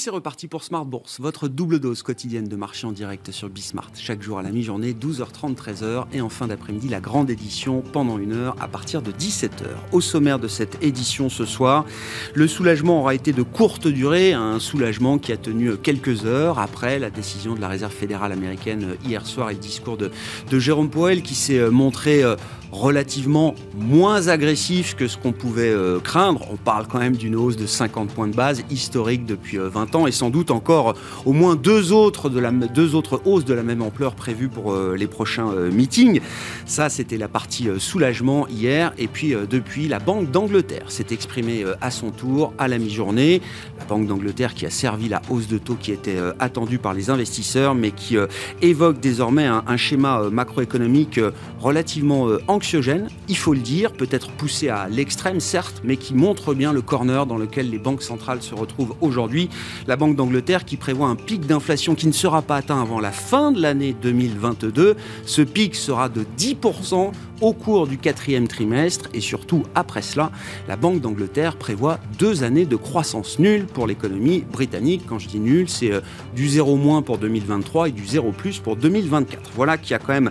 c'est reparti pour Smart Bourse, votre double dose quotidienne de marché en direct sur Bismart. Chaque jour à la mi-journée, 12h30, 13h. Et en fin d'après-midi, la grande édition pendant une heure à partir de 17h. Au sommaire de cette édition ce soir, le soulagement aura été de courte durée, un soulagement qui a tenu quelques heures après la décision de la Réserve fédérale américaine hier soir et le discours de, de Jérôme Powell qui s'est montré euh, relativement moins agressif que ce qu'on pouvait euh, craindre. On parle quand même d'une hausse de 50 points de base historique depuis 20 euh, ans et sans doute encore au moins deux autres, de la, deux autres hausses de la même ampleur prévues pour euh, les prochains meetings. Ça, c'était la partie soulagement hier. Et puis depuis, la Banque d'Angleterre s'est exprimée à son tour à la mi-journée. La Banque d'Angleterre qui a servi la hausse de taux qui était attendue par les investisseurs, mais qui évoque désormais un, schéma macroéconomique relativement anxiogène, il faut le dire, peut-être poussé à l'extrême certes, mais qui montre bien le corner dans lequel les banques centrales se retrouvent aujourd'hui. La Banque d'Angleterre qui prévoit un pic d'inflation qui ne sera pas atteint avant la fin de l'année 2022. Ce pic sera de 10% au cours du quatrième trimestre et surtout après cela, la Banque d'Angleterre prévoit deux années de croissance nulle pour l'économie britannique. Quand je dis nulle, c'est euh, du zéro moins pour 2023 et du zéro plus pour 2024. Voilà qui a quand même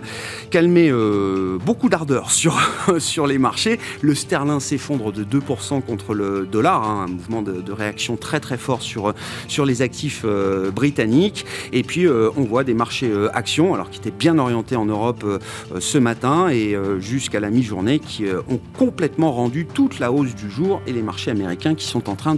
calmé euh, beaucoup d'ardeur sur, sur les marchés. Le sterling s'effondre de 2% contre le dollar, hein, un mouvement de, réaction très très fort sur, sur les actifs euh, britanniques. Et puis on voit des marchés actions, alors qui étaient bien orientés en Europe ce matin et jusqu'à la mi-journée qui euh, ont complètement rendu toute la hausse du jour et les marchés américains qui sont en train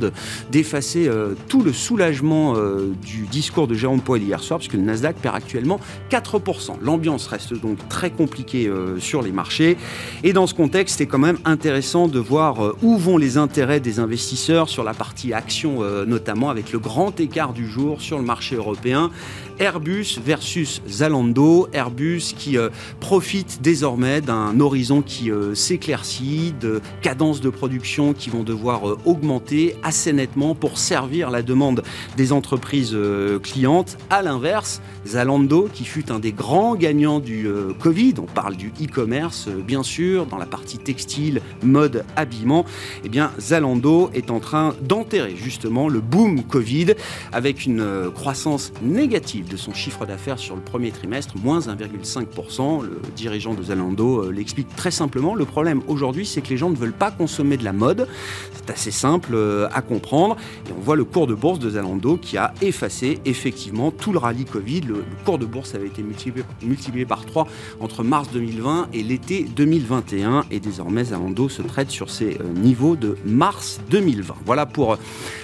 d'effacer euh, tout le soulagement euh, du discours de Jérôme Powell hier soir, puisque le Nasdaq perd actuellement 4%. L'ambiance reste donc très compliquée sur les marchés. Et dans ce contexte, c'est quand même intéressant de voir où vont les intérêts des investisseurs sur la partie action notamment, avec le grand écart du jour sur le marché européen. Airbus versus Zalando. Airbus qui euh, profite désormais d'un horizon qui euh, s'éclaircit, de cadences de production qui vont devoir euh, augmenter assez nettement pour servir la demande des entreprises clientes. À l'inverse, Zalando, qui fut un des grands gagnants du Covid, on parle du e-commerce bien sûr, dans la partie textile, mode, habillement, eh bien Zalando est en train d'enterrer justement le boom Covid avec une croissance négative de son chiffre d'affaires sur le premier trimestre, moins 1,5%. Le dirigeant de Zalando euh, l'explique très simplement. Le problème aujourd'hui, c'est que les gens ne veulent pas consommer de la mode. C'est assez simple euh, à comprendre. Et on voit le cours de bourse de Zalando qui a effacé effectivement tout le rallye Covid. Le, cours de bourse avait été multiplié, par 3 entre mars 2020 et l'été 2021. Et désormais, Zalando se traite sur ses euh, niveaux de mars 2020. Voilà pour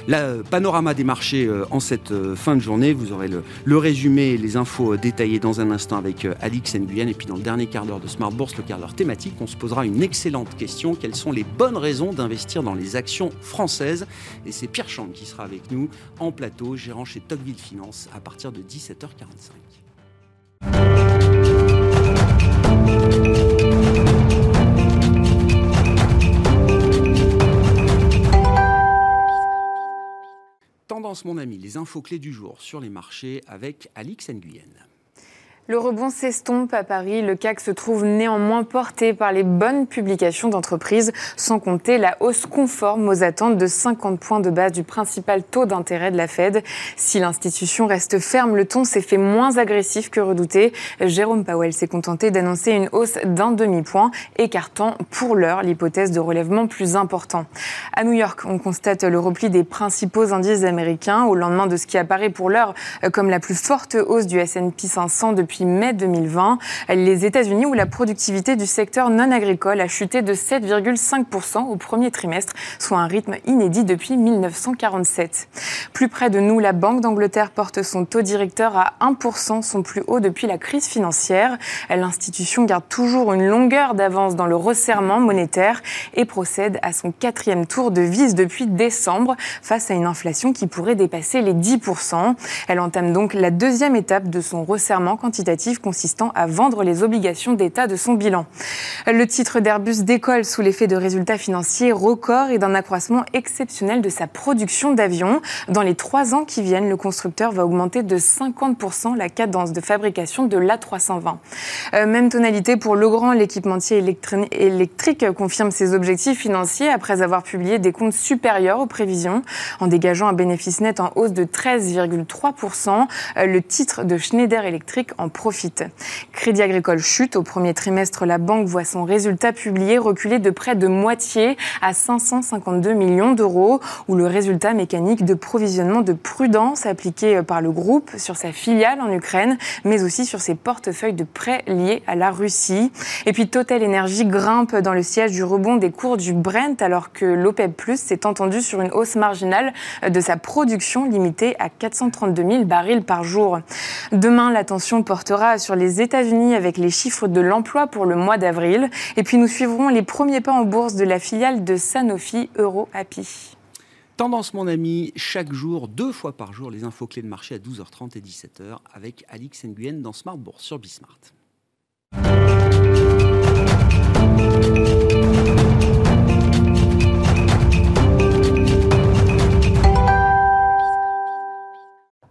le panorama des marchés en cette fin de journée. Vous aurez le, le résumé, les infos détaillées dans un instant avec euh, Alix Nguyen. Et puis dans le dernier quart d'heure de Smart Bourse, le quart d'heure thématique, on se posera une excellente question. Quelles sont les bonnes raisons d'investir dans les actions françaises? Et c'est Pierre Chambre qui sera avec nous en plateau, gérant chez Tocqueville Finance à partir de 17h45. Mon ami, les infos clés du jour sur les marchés avec Alix Nguyen. Le rebond s'estompe à Paris. Le CAC se trouve néanmoins porté par les bonnes publications d'entreprises, sans compter la hausse conforme aux attentes de 50 points de base du principal taux d'intérêt de la Fed. Si l'institution reste ferme, le ton s'est fait moins agressif que redouté. Jérôme Powell s'est contenté d'annoncer une hausse d'un demi-point, écartant pour l'heure l'hypothèse de relèvement plus important. À New York, on constate le repli des principaux indices américains au lendemain de ce qui apparaît pour l'heure comme la plus forte hausse du S&P 500 depuis mai 2020. Les États-Unis, où la productivité du secteur non agricole a chuté de 7,5% au premier trimestre, soit un rythme inédit depuis 1947. Plus près de nous, la Banque d'Angleterre porte son taux directeur à 1%, son plus haut depuis la crise financière. L'institution garde toujours une longueur d'avance dans le resserrement monétaire et procède à son quatrième tour de vis depuis décembre face à une inflation qui pourrait dépasser les 10%. Elle entame donc la deuxième étape de son resserrement quantitatif consistant à vendre les obligations d'État de son bilan. Le titre d'Airbus décolle sous l'effet de résultats financiers records et d'un accroissement exceptionnel de sa production d'avions. Dans les trois ans qui viennent, le constructeur va augmenter de 50% la cadence de fabrication de l'A320. Euh, même tonalité pour Legrand, l'équipementier électrique confirme ses objectifs financiers après avoir publié des comptes supérieurs aux prévisions en dégageant un bénéfice net en hausse de 13,3%. Euh, le titre de Schneider Electric en profite. Crédit Agricole chute. Au premier trimestre, la banque voit son résultat publié reculer de près de moitié à 552 millions d'euros, où le résultat mécanique de provisionnement de prudence appliqué par le groupe sur sa filiale en Ukraine, mais aussi sur ses portefeuilles de prêts liés à la Russie. Et puis Total Energy grimpe dans le siège du rebond des cours du Brent alors que l'OPEP Plus s'est entendu sur une hausse marginale de sa production limitée à 432 000 barils par jour. Demain, l'attention sur les États-Unis avec les chiffres de l'emploi pour le mois d'avril. Et puis nous suivrons les premiers pas en bourse de la filiale de Sanofi EuroAPI. Tendance, mon ami, chaque jour, deux fois par jour, les infos clés de marché à 12h30 et 17h avec Alix Nguyen dans Smart Bourse sur Bismart.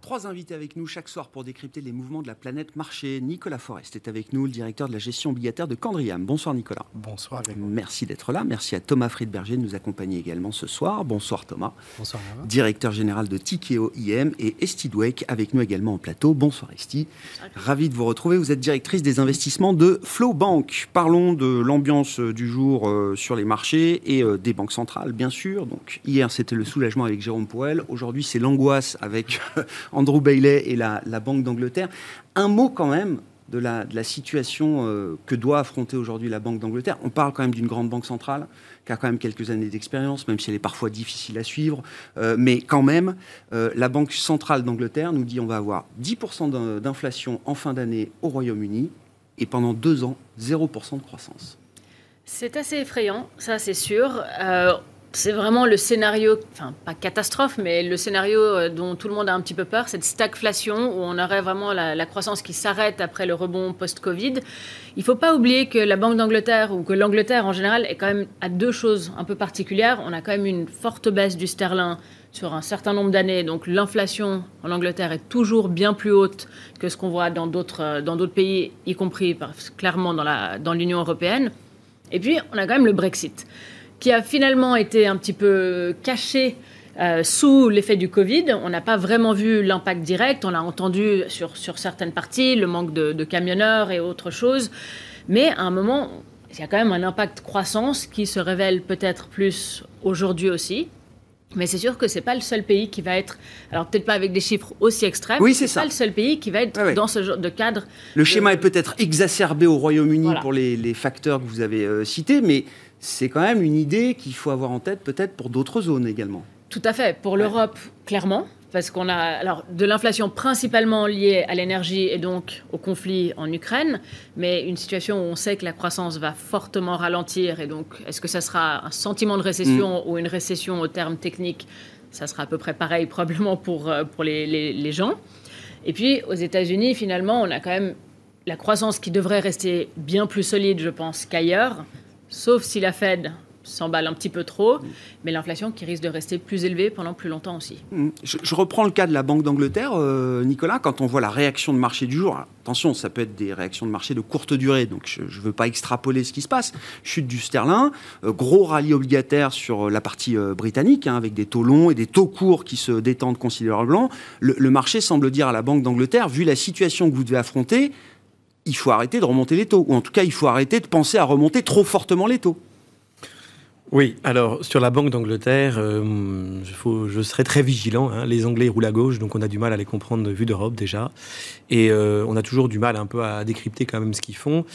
Trois invités avec nous chaque soir pour décrypter les mouvements de la planète marché. Nicolas Forest est avec nous, le directeur de la gestion obligataire de Candriam. Bonsoir Nicolas. Bonsoir. Merci d'être là. Merci à Thomas Friedberger de nous accompagner également ce soir. Bonsoir Thomas. Bonsoir. Directeur général de Tikeo IM et Esti Dweck avec nous également en plateau. Bonsoir Esti. Ravi de vous retrouver. Vous êtes directrice des investissements de Flow Bank. Parlons de l'ambiance du jour euh, sur les marchés et euh, des banques centrales, bien sûr. Donc hier c'était le soulagement avec Jérôme Powell. Aujourd'hui c'est l'angoisse avec Andrew Bailey et la, Banque d'Angleterre. Un mot quand même de la, situation euh, que doit affronter aujourd'hui la Banque d'Angleterre. On parle quand même d'une grande banque centrale qui a quand même quelques années d'expérience, même si elle est parfois difficile à suivre. Euh, mais quand même, euh, la Banque centrale d'Angleterre nous dit on va avoir 10% d'inflation en fin d'année au Royaume-Uni et pendant deux ans, 0% de croissance. C'est assez effrayant, ça c'est sûr c'est vraiment le scénario, enfin pas catastrophe, mais le scénario euh, dont tout le monde a un petit peu peur, cette stagflation où on aurait vraiment la, croissance qui s'arrête après le rebond post-Covid. Il ne faut pas oublier que la Banque d'Angleterre ou que l'Angleterre en général est quand même à deux choses un peu particulières. On a quand même une forte baisse du sterling sur un certain nombre d'années. Donc l'inflation en Angleterre est toujours bien plus haute que ce qu'on voit dans d'autres euh, dans d'autres pays, y compris clairement dans dans l'Union européenne. Et puis on a quand même le Brexit qui a finalement été un petit peu caché euh, sous l'effet du Covid. On n'a pas vraiment vu l'impact direct. On l'a entendu sur, sur certaines parties, le manque de, de, camionneurs et autres choses. Mais à un moment, il y a quand même un impact croissance qui se révèle peut-être plus aujourd'hui aussi. Mais c'est sûr que c'est pas le seul pays qui va être, alors peut-être pas avec des chiffres aussi extrêmes, oui, c'est pas le seul pays qui va être dans ce genre de cadre. Le schéma est peut-être exacerbé au Royaume-Uni pour les, les, facteurs que vous avez euh, cités, mais c'est quand même une idée qu'il faut avoir en tête peut-être pour d'autres zones également. Tout à fait. Pour l'Europe, clairement, parce qu'on a alors de l'inflation principalement liée à l'énergie et donc au conflit en Ukraine, mais une situation où on sait que la croissance va fortement ralentir et donc est-ce que ça sera un sentiment de récession mm. ou une récession au terme technique Ça sera à peu près pareil probablement pour, euh, pour les, les gens. Et puis aux États-Unis, finalement, on a quand même la croissance qui devrait rester bien plus solide, je pense, qu'ailleurs sauf si la Fed s'emballe un petit peu trop, mais l'inflation qui risque de rester plus élevée pendant plus longtemps aussi. Mmh. Je, reprends le cas de la Banque d'Angleterre, euh, Nicolas, quand on voit la réaction de marché du jour, attention, ça peut être des réactions de marché de courte durée, donc je ne veux pas extrapoler ce qui se passe. Chute du sterling, euh, gros rallye obligataire sur euh, la partie britannique, hein, avec des taux longs et des taux courts qui se détendent considérablement. Le, le marché semble dire à la Banque d'Angleterre, vu la situation que vous devez affronter, il faut arrêter de remonter les taux. Ou en tout cas, il faut arrêter de penser à remonter trop fortement les taux. Oui, alors sur la Banque d'Angleterre, euh, je serai très vigilant. Hein. Les Anglais roulent à gauche, donc on a du mal à les comprendre vue d'Europe déjà. Et euh, on a toujours du mal un peu à décrypter quand même ce qu'ils font.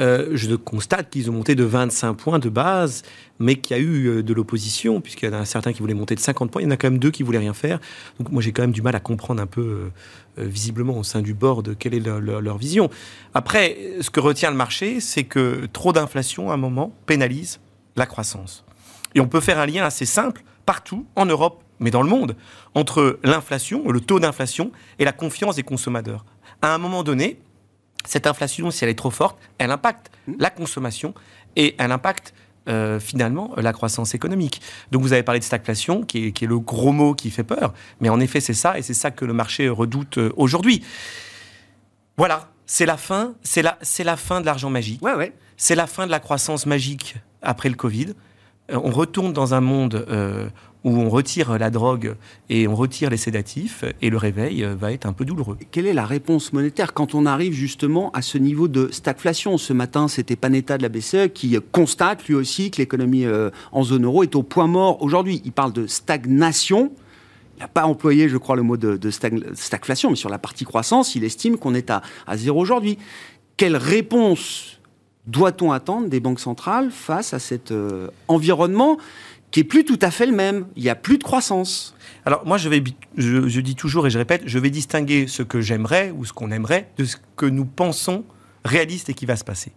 Euh, je constate qu'ils ont monté de 25 points de base, mais qu'il y a eu de l'opposition, puisqu'il y en a certains qui voulaient monter de 50 points, il y en a quand même deux qui voulaient rien faire. Donc moi j'ai quand même du mal à comprendre un peu visiblement au sein du board quelle est leur, leur vision. Après, ce que retient le marché, c'est que trop d'inflation à un moment pénalise la croissance. Et on peut faire un lien assez simple partout en Europe, mais dans le monde, entre l'inflation, le taux d'inflation et la confiance des consommateurs. À un moment donné, cette inflation, si elle est trop forte, elle impacte mmh. la consommation et elle impacte euh, finalement la croissance économique. Donc vous avez parlé de stagflation, qui est, le gros mot qui fait peur, mais en effet c'est ça, et c'est ça que le marché redoute euh, aujourd'hui. Voilà, c'est la fin, c'est la, c'est la fin de l'argent magique. Ouais, ouais. C'est la fin de la croissance magique après le Covid. Euh, on retourne dans un monde où on retire la drogue et on retire les sédatifs, et le réveil euh, va être un peu douloureux. Quelle est la réponse monétaire quand on arrive justement à ce niveau de stagflation? Ce matin, c'était Panetta de la BCE qui constate lui aussi que l'économie euh, en zone euro est au point mort aujourd'hui. Il parle de stagnation. Il n'a pas employé, je crois, le mot de, stagflation, mais sur la partie croissance, il estime qu'on est à, zéro aujourd'hui. Quelle réponse doit-on attendre des banques centrales face à cet euh, environnement qui est plus tout à fait le même? Il n'y a plus de croissance. Alors moi, je, vais, je, dis toujours et je répète, je vais distinguer ce que j'aimerais ou ce qu'on aimerait de ce que nous pensons réaliste et qui va se passer.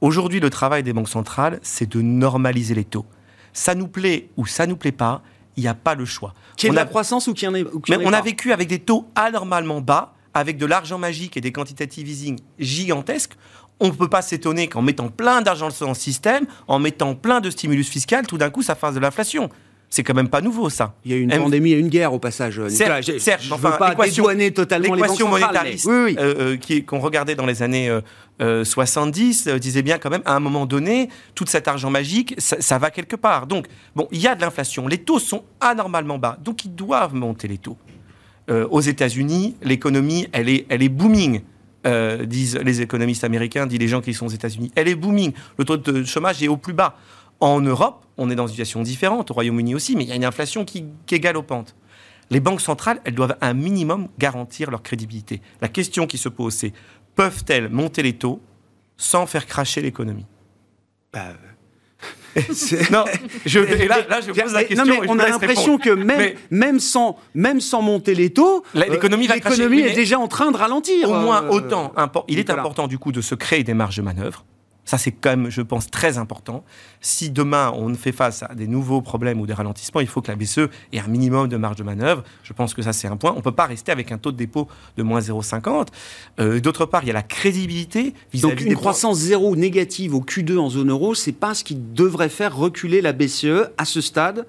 Aujourd'hui, le travail des banques centrales, c'est de normaliser les taux. Ça nous plaît ou ça nous plaît pas, il n'y a pas le choix. Qu'il y ait de la croissance ou qu'il y en ait, Mais on a vécu avec des taux anormalement bas, avec de l'argent magique et des quantitative easing gigantesques on ne peut pas s'étonner qu'en mettant plein d'argent dans le système, en mettant plein de stimulus fiscal, tout d'un coup, ça fasse de l'inflation. C'est quand même pas nouveau, ça. Il y a eu une pandémie et une guerre au passage. Certes, certes je enfin, veux pas dédouaner totalement l'équation monétariste oui, euh, euh, qu'on regardait dans les années 70 euh, disait bien quand même, à un moment donné, tout cet argent magique, ça, va quelque part. Donc, bon, il y a de l'inflation. Les taux sont anormalement bas, donc ils doivent monter les taux. aux États-Unis, l'économie, elle est, elle est booming. Euh, disent les économistes américains, disent les gens qui sont aux États-Unis. Elle est booming. Le taux de chômage est au plus bas. En Europe, on est dans une situation différente, au Royaume-Uni aussi, mais il y a une inflation qui, qui est galopante. Les banques centrales, elles doivent un minimum garantir leur crédibilité. La question qui se pose, c'est peuvent-elles monter les taux sans faire cracher l'économie? Bah, non, je, et là, là, je pose la question. Non, mais on a l'impression que même, même, sans, même sans monter les taux, l'économie est déjà en train de ralentir. Au moins euh, autant. il est important du coup de se créer des marges de manœuvre ça, c'est quand même, je pense, très important. Si demain, on fait face à des nouveaux problèmes ou des ralentissements, il faut que la BCE ait un minimum de marge de manœuvre. Je pense que ça, c'est un point. On ne peut pas rester avec un taux de dépôt de moins 0,50. Euh, d'autre part, il y a la crédibilité vis-à-vis Donc, une croissance zéro négative au Q2 en zone euro, c'est pas ce qui devrait faire reculer la BCE à ce stade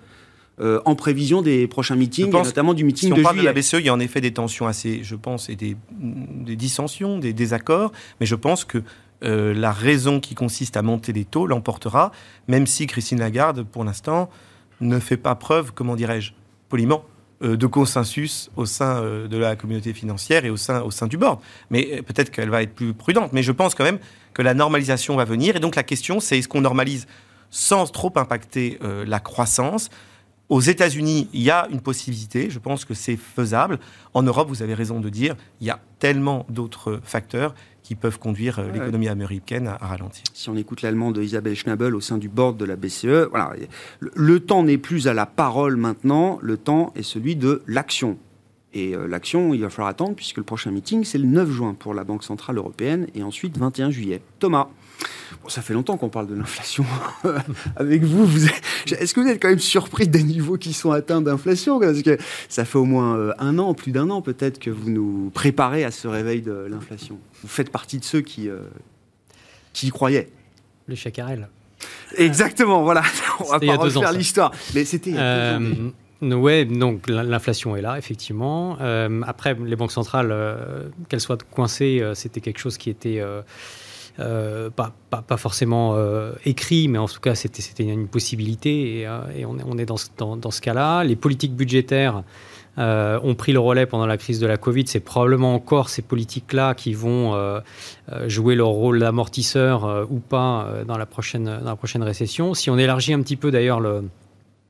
euh, en prévision des prochains meetings, notamment du meeting si on parle de la BCE, il y a en effet des tensions assez, je pense, et des, des dissensions, des désaccords, mais je pense que euh, la raison qui consiste à monter les taux l'emportera, même si Christine Lagarde, pour l'instant, ne fait pas preuve, comment dirais-je, poliment, euh, de consensus au sein euh, de la communauté financière et au sein, au sein du board. Mais peut-être qu'elle va être plus prudente. Mais je pense quand même que la normalisation va venir. Et donc la question, c'est est-ce qu'on normalise sans trop impacter la croissance aux États-Unis, il y a une possibilité, je pense que c'est faisable. En Europe, vous avez raison de dire, il y a tellement d'autres facteurs qui peuvent conduire euh, l'économie américaine à, ralentir. Si on écoute l'allemand de Isabelle Schnabel au sein du board de la BCE, voilà, le, temps n'est plus à la parole maintenant, le temps est celui de l'action. Et euh, l'action, il va falloir attendre puisque le prochain meeting, c'est le 9 juin pour la Banque Centrale Européenne et ensuite 21 juillet. Thomas ça fait longtemps qu'on parle de l'inflation avec vous. vous Est-ce que vous êtes quand même surpris des niveaux qui sont atteints d'inflation Parce que ça fait au moins euh, un an, plus d'un an peut-être, que vous nous préparez à ce réveil de l'inflation. Vous faites partie de ceux qui, euh, qui y croyaient. Le chacarel. Exactement, voilà. On va pas refaire l'histoire. Mais c'était euh, oui, donc l'inflation est là, effectivement. après, les banques centrales, qu'elles soient coincées, c'était quelque chose qui était euh, pas, pas, forcément euh, écrit, mais en tout cas, c'était une possibilité et, euh, on, est dans, dans, ce cas-là. Les politiques budgétaires ont pris le relais pendant la crise de la Covid. C'est probablement encore ces politiques-là qui vont jouer leur rôle d'amortisseur ou pas dans, la prochaine, dans la prochaine récession. Si on élargit un petit peu d'ailleurs le,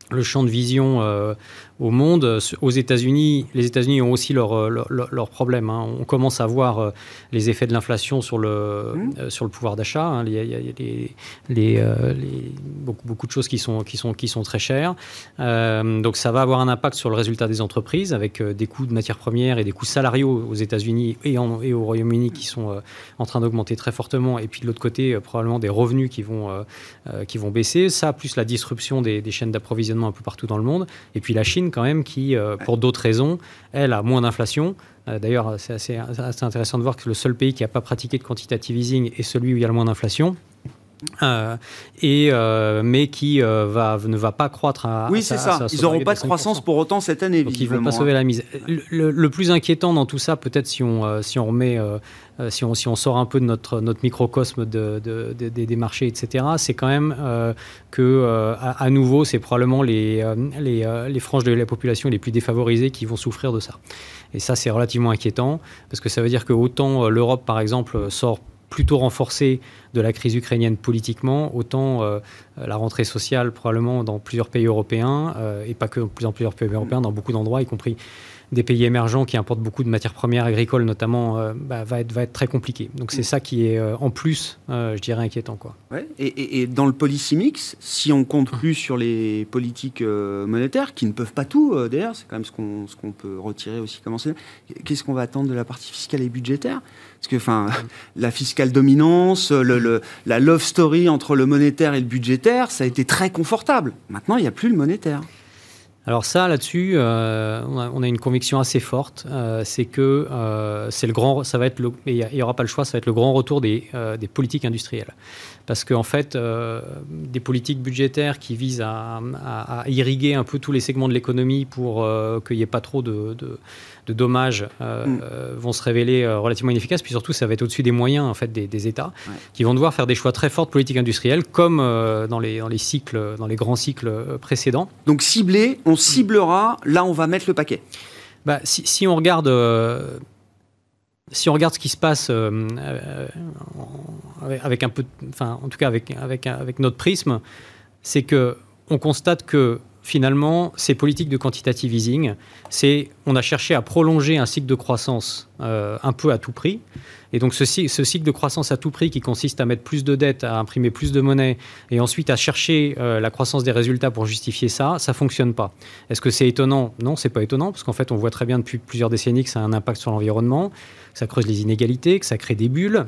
le champ de vision au monde. Aux États-Unis, les États-Unis ont aussi leurs leur, leur problèmes. Hein. On commence à voir euh, les effets de l'inflation sur le, mmh. euh, sur le pouvoir d'achat. Hein. Il, y a, les, les, euh, les, beaucoup, beaucoup de choses qui sont, qui sont, qui sont très chères. donc ça va avoir un impact sur le résultat des entreprises avec des coûts de matières premières et des coûts salariaux aux États-Unis et, et, au Royaume-Uni qui sont en train d'augmenter très fortement. Et puis de l'autre côté, probablement des revenus qui vont, qui vont baisser. Ça, plus la disruption des, des chaînes d'approvisionnement un peu partout dans le monde. Et puis la Chine, quand même, qui, pour d'autres raisons, elle a moins d'inflation. D'ailleurs, c'est assez, assez, intéressant de voir que le seul pays qui n'a pas pratiqué de quantitative easing est celui où il y a le moins d'inflation. Euh, et euh, mais qui euh, va, ne va pas croître à. Oui, c'est ça. ils n'auront pas de croissance pour autant cette année. Donc ils ne vont pas sauver la mise. Le, plus inquiétant dans tout ça, peut-être si on, si on remet. si, on, si on sort un peu de notre, notre microcosme de, de, des marchés, etc., c'est quand même que, à, nouveau, c'est probablement les, les, les, franges de la population les plus défavorisées qui vont souffrir de ça. Et ça, c'est relativement inquiétant, parce que ça veut dire que autant l'Europe, par exemple, sort plutôt renforcée de la crise ukrainienne politiquement, autant euh, la rentrée sociale probablement dans plusieurs pays européens, euh, et pas que dans plusieurs pays européens, dans beaucoup d'endroits, y compris des pays émergents qui importent beaucoup de matières premières agricoles notamment, euh, bah, va, être, va être très compliqué. Donc c'est ça qui est en plus, je dirais, inquiétant. Quoi. Ouais. Et, et, dans le policy mix, si on compte plus sur les politiques monétaires, qui ne peuvent pas tout d'ailleurs, c'est quand même ce qu'on, peut retirer aussi, commencer, qu'est-ce qu'on va attendre de la partie fiscale et budgétaire? Parce que, enfin, la fiscale dominance, le, la love story entre le monétaire et le budgétaire, ça a été très confortable. Maintenant, il n'y a plus le monétaire. Alors ça, là-dessus, euh, on, a une conviction assez forte, euh, c'est que euh, c'est le grand, ça va être, il n'y aura pas le choix, ça va être le grand retour des, des politiques industrielles. Parce qu'en en fait, des politiques budgétaires qui visent à, irriguer un peu tous les segments de l'économie pour qu'il n'y ait pas trop de, dommages euh, mm. vont se révéler relativement inefficaces. Puis surtout, ça va être au-dessus des moyens en fait des, États qui vont devoir faire des choix très forts de politique industrielle, comme dans les, dans les cycles, dans les grands cycles précédents. Donc ciblé, on ciblera. Là, on va mettre le paquet. Bah, si, si, on regarde si on regarde ce qui se passe euh, euh, avec un peu, enfin, en tout cas avec, avec, avec notre prisme, c'est que on constate que finalement, ces politiques de quantitative easing, c'est on a cherché à prolonger un cycle de croissance euh, un peu à tout prix. Et donc ce, ce, cycle de croissance à tout prix qui consiste à mettre plus de dettes, à imprimer plus de monnaie et ensuite à chercher euh, la croissance des résultats pour justifier ça, ça fonctionne pas. Est-ce que c'est étonnant? Non, c'est pas étonnant parce qu'en fait on voit très bien depuis plusieurs décennies que ça a un impact sur l'environnement, que ça creuse les inégalités, que ça crée des bulles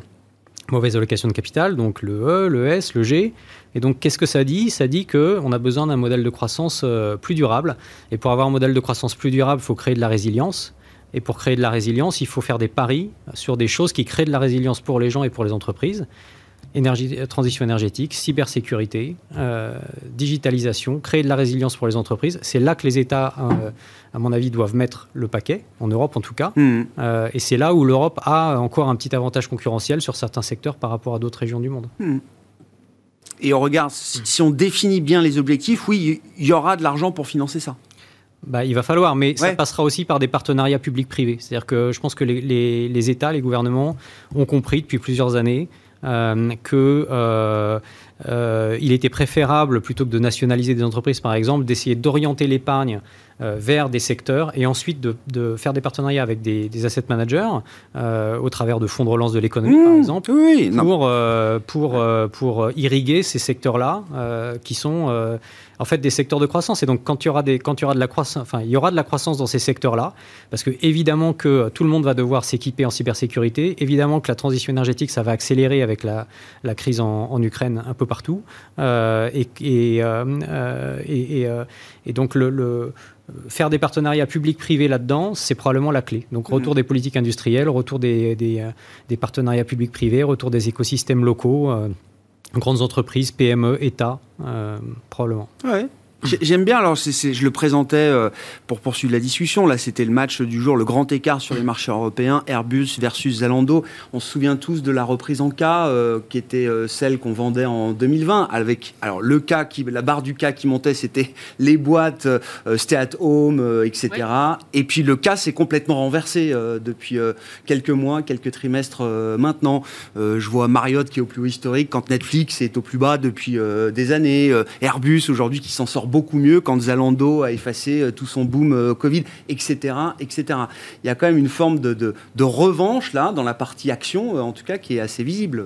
mauvaise allocation de capital, donc le E, le S, le G. Et donc, qu'est-ce que ça dit? Ça dit qu'on a besoin d'un modèle de croissance euh, plus durable. Et pour avoir un modèle de croissance plus durable, il faut créer de la résilience. Et pour créer de la résilience, il faut faire des paris sur des choses qui créent de la résilience pour les gens et pour les entreprises. Énergie, euh, transition énergétique, cybersécurité, euh, digitalisation, créer de la résilience pour les entreprises. C'est là que les États, euh, à mon avis, doivent mettre le paquet, en Europe en tout cas. Hmm. et c'est là où l'Europe a encore un petit avantage concurrentiel sur certains secteurs par rapport à d'autres régions du monde. Hmm. Et on regarde, si, on définit bien les objectifs, oui, il y aura de l'argent pour financer ça. Bah, il va falloir, mais ça passera aussi par des partenariats publics-privés. C'est-à-dire que je pense que les, les, États, les gouvernements ont compris depuis plusieurs années que euh, euh, il était préférable, plutôt que de nationaliser des entreprises, par exemple, d'essayer d'orienter l'épargne vers des secteurs et ensuite de, faire des partenariats avec des, asset managers au travers de fonds de relance de l'économie, par mmh. exemple, pour, pour, pour irriguer ces secteurs-là qui sont en fait des secteurs de croissance. Et donc quand il y aura des, quand il y aura de la croissance, enfin il y aura de la croissance dans ces secteurs-là, parce que évidemment que tout le monde va devoir s'équiper en cybersécurité, évidemment que la transition énergétique ça va accélérer avec la, la crise en, Ukraine un peu partout, euh, et, et, euh, euh, et, donc le, faire des partenariats publics-privés là-dedans, c'est probablement la clé. Donc retour mmh. des politiques industrielles, retour des, des, des partenariats publics-privés, retour des écosystèmes locaux grandes entreprises, PME, État, euh, probablement. J'aime bien, alors je le présentais euh, pour poursuivre la discussion, là c'était le match du jour, le grand écart sur les marchés européens, Airbus versus Zalando. On se souvient tous de la reprise en cas euh, qui était euh, celle qu'on vendait en 2020, avec alors le cas, qui, la barre du cas qui montait, c'était les boîtes stay at home, etc. Et puis le cas s'est complètement renversé depuis quelques mois, quelques trimestres maintenant. je vois Marriott qui est au plus haut historique, quand Netflix est au plus bas depuis des années, Airbus aujourd'hui qui s'en sort beaucoup mieux quand Zalando a effacé euh, tout son boom euh, Covid, etc., etc. Il y a quand même une forme de, revanche là dans la partie action, euh, en tout cas, qui est assez visible,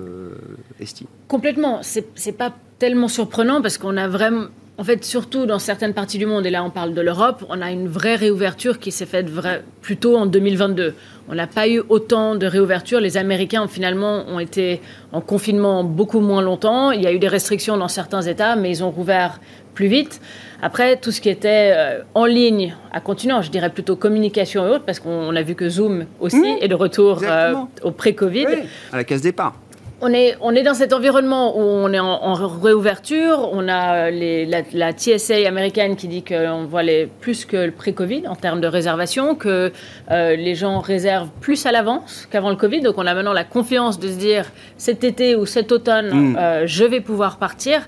Esti. Complètement. C'est pas tellement surprenant parce qu'on a vraiment en fait, surtout dans certaines parties du monde, et là on parle de l'Europe, on a une vraie réouverture qui s'est faite plutôt en 2022. On n'a pas eu autant de réouverture. Les Américains, finalement, ont été en confinement beaucoup moins longtemps. Il y a eu des restrictions dans certains États, mais ils ont rouvert plus vite. Après, tout ce qui était euh, en ligne, à continuer, je dirais plutôt communication et autres, parce qu'on a vu que Zoom aussi mmh. est de retour euh, au pré-Covid. à la case départ on est, on est dans cet environnement où on est en, réouverture. On a la, TSA américaine qui dit qu'on voit les, plus que le pré-Covid en termes de réservation, que euh, les gens réservent plus à l'avance qu'avant le Covid. Donc on a maintenant la confiance de se dire cet été ou cet automne, mm. euh, je vais pouvoir partir.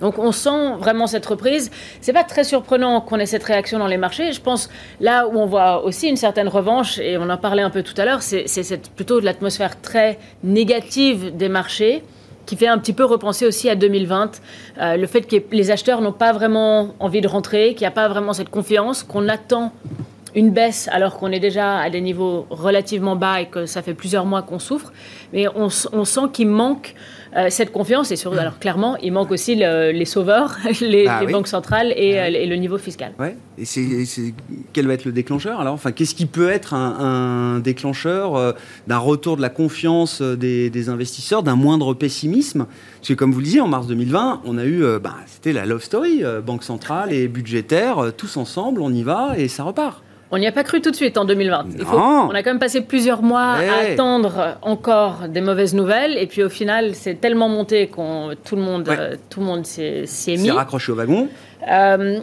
Donc on sent vraiment cette reprise. C'est pas très surprenant qu'on ait cette réaction dans les marchés. Je pense là où on voit aussi une certaine revanche, et on en parlait un peu tout à l'heure, c'est plutôt de l'atmosphère très négative des marchés qui fait un petit peu repenser aussi à 2020. Euh, le fait que les acheteurs n'ont pas vraiment envie de rentrer, qu'il n'y a pas vraiment cette confiance, qu'on attend une baisse alors qu'on est déjà à des niveaux relativement bas et que ça fait plusieurs mois qu'on souffre. Mais on, on sent qu'il manque euh, cette confiance, et surtout, alors clairement, il manque aussi les sauveurs, les, bah banques centrales ah et, le niveau fiscal. Ouais. Et c'est, quel va être le déclencheur alors? Enfin, qu'est-ce qui peut être un, déclencheur euh, d'un retour de la confiance euh, des, investisseurs, d'un moindre pessimisme? Parce que comme vous le disiez, en mars 2020, on a eu, bah, c'était la love story, banque centrale et budgétaire, tous ensemble, on y va et ça repart. On n'y a pas cru tout de suite en 2020. on a quand même passé plusieurs mois à attendre encore des mauvaises nouvelles. Et puis au final, c'est tellement monté qu'on tout le monde, euh, tout le monde s'y est, mis. C'est raccroché au wagon. Euh,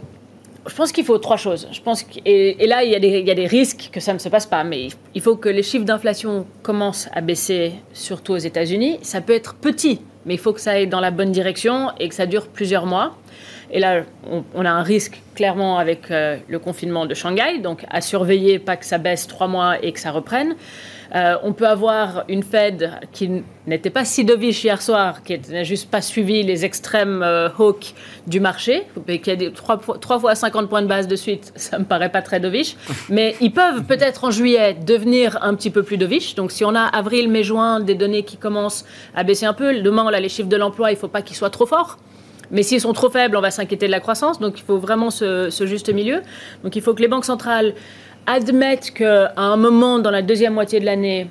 je pense qu'il faut trois choses. Je pense et, là, il y, a des, il y, a des, risques que ça ne se passe pas, mais il faut que les chiffres d'inflation commencent à baisser, surtout aux États-Unis. Ça peut être petit, mais il faut que ça aille dans la bonne direction et que ça dure plusieurs mois. Et là, on, a un risque clairement avec euh, le confinement de Shanghai, donc à surveiller, pas que ça baisse trois mois et que ça reprenne. Euh, on peut avoir une Fed qui n'était pas si dovish hier soir, qui n'a juste pas suivi les extrêmes euh, hawks du marché, qui a des 3, fois 50 points de base de suite, ça me paraît pas très dovish. Mais ils peuvent peut-être en juillet devenir un petit peu plus dovish. Donc si on a avril, mai, juin, des données qui commencent à baisser un peu, demain on a les chiffres de l'emploi, il ne faut pas qu'ils soient trop forts. Mais s'ils sont trop faibles, on va s'inquiéter de la croissance. Donc il faut vraiment ce, juste milieu. Donc il faut que les banques centrales admettent qu'à un moment dans la deuxième moitié de l'année,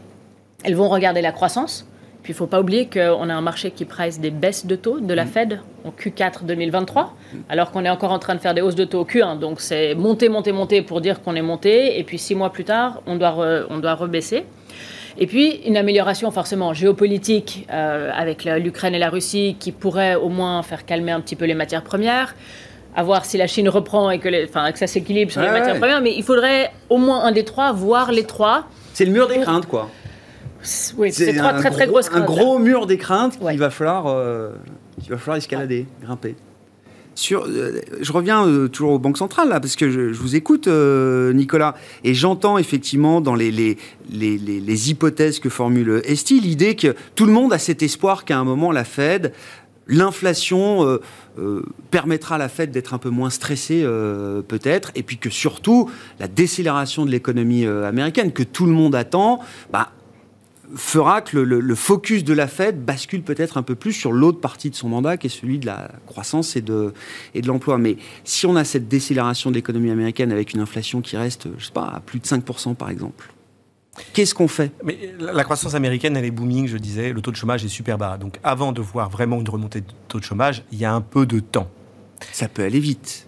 elles vont regarder la croissance. Puis il ne faut pas oublier qu'on a un marché qui presse des baisses de taux de la mm. Fed en Q4 2023, alors qu'on est encore en train de faire des hausses de taux au Q1. Donc c'est monter, monter, monter pour dire qu'on est monté. Et puis six mois plus tard, on doit, on doit rebaisser. Et puis une amélioration forcément géopolitique euh, avec l'Ukraine et la Russie qui pourrait au moins faire calmer un petit peu les matières premières. À voir si la Chine reprend et que, ça s'équilibre sur les matières premières. Mais il faudrait au moins un des trois, voire les trois. C'est le mur des craintes, quoi. Oui, c'est trois très très grosses craintes. Un gros mur des craintes qu'il va falloir, euh, va falloir escalader, grimper. Euh, je reviens euh, toujours aux banques centrales, là, parce que je, vous écoute, euh, Nicolas, et j'entends effectivement dans les, les, les, hypothèses que formule Esti l'idée que tout le monde a cet espoir qu'à un moment, la Fed, l'inflation permettra à la Fed d'être un peu moins stressée, peut-être, et puis que surtout, la décélération de l'économie américaine que tout le monde attend, bah, fera que le, focus de la Fed bascule peut-être un peu plus sur l'autre partie de son mandat, qui est celui de la croissance et de, et de l'emploi. Mais si on a cette décélération de l'économie américaine avec une inflation qui reste, je sais pas, à plus de 5% par exemple, Qu'est-ce qu'on fait? Mais la croissance américaine, elle est booming, je disais. Le taux de chômage est super bas. Donc, avant de voir vraiment une remontée de taux de chômage, il y a un peu de temps. Ça peut aller vite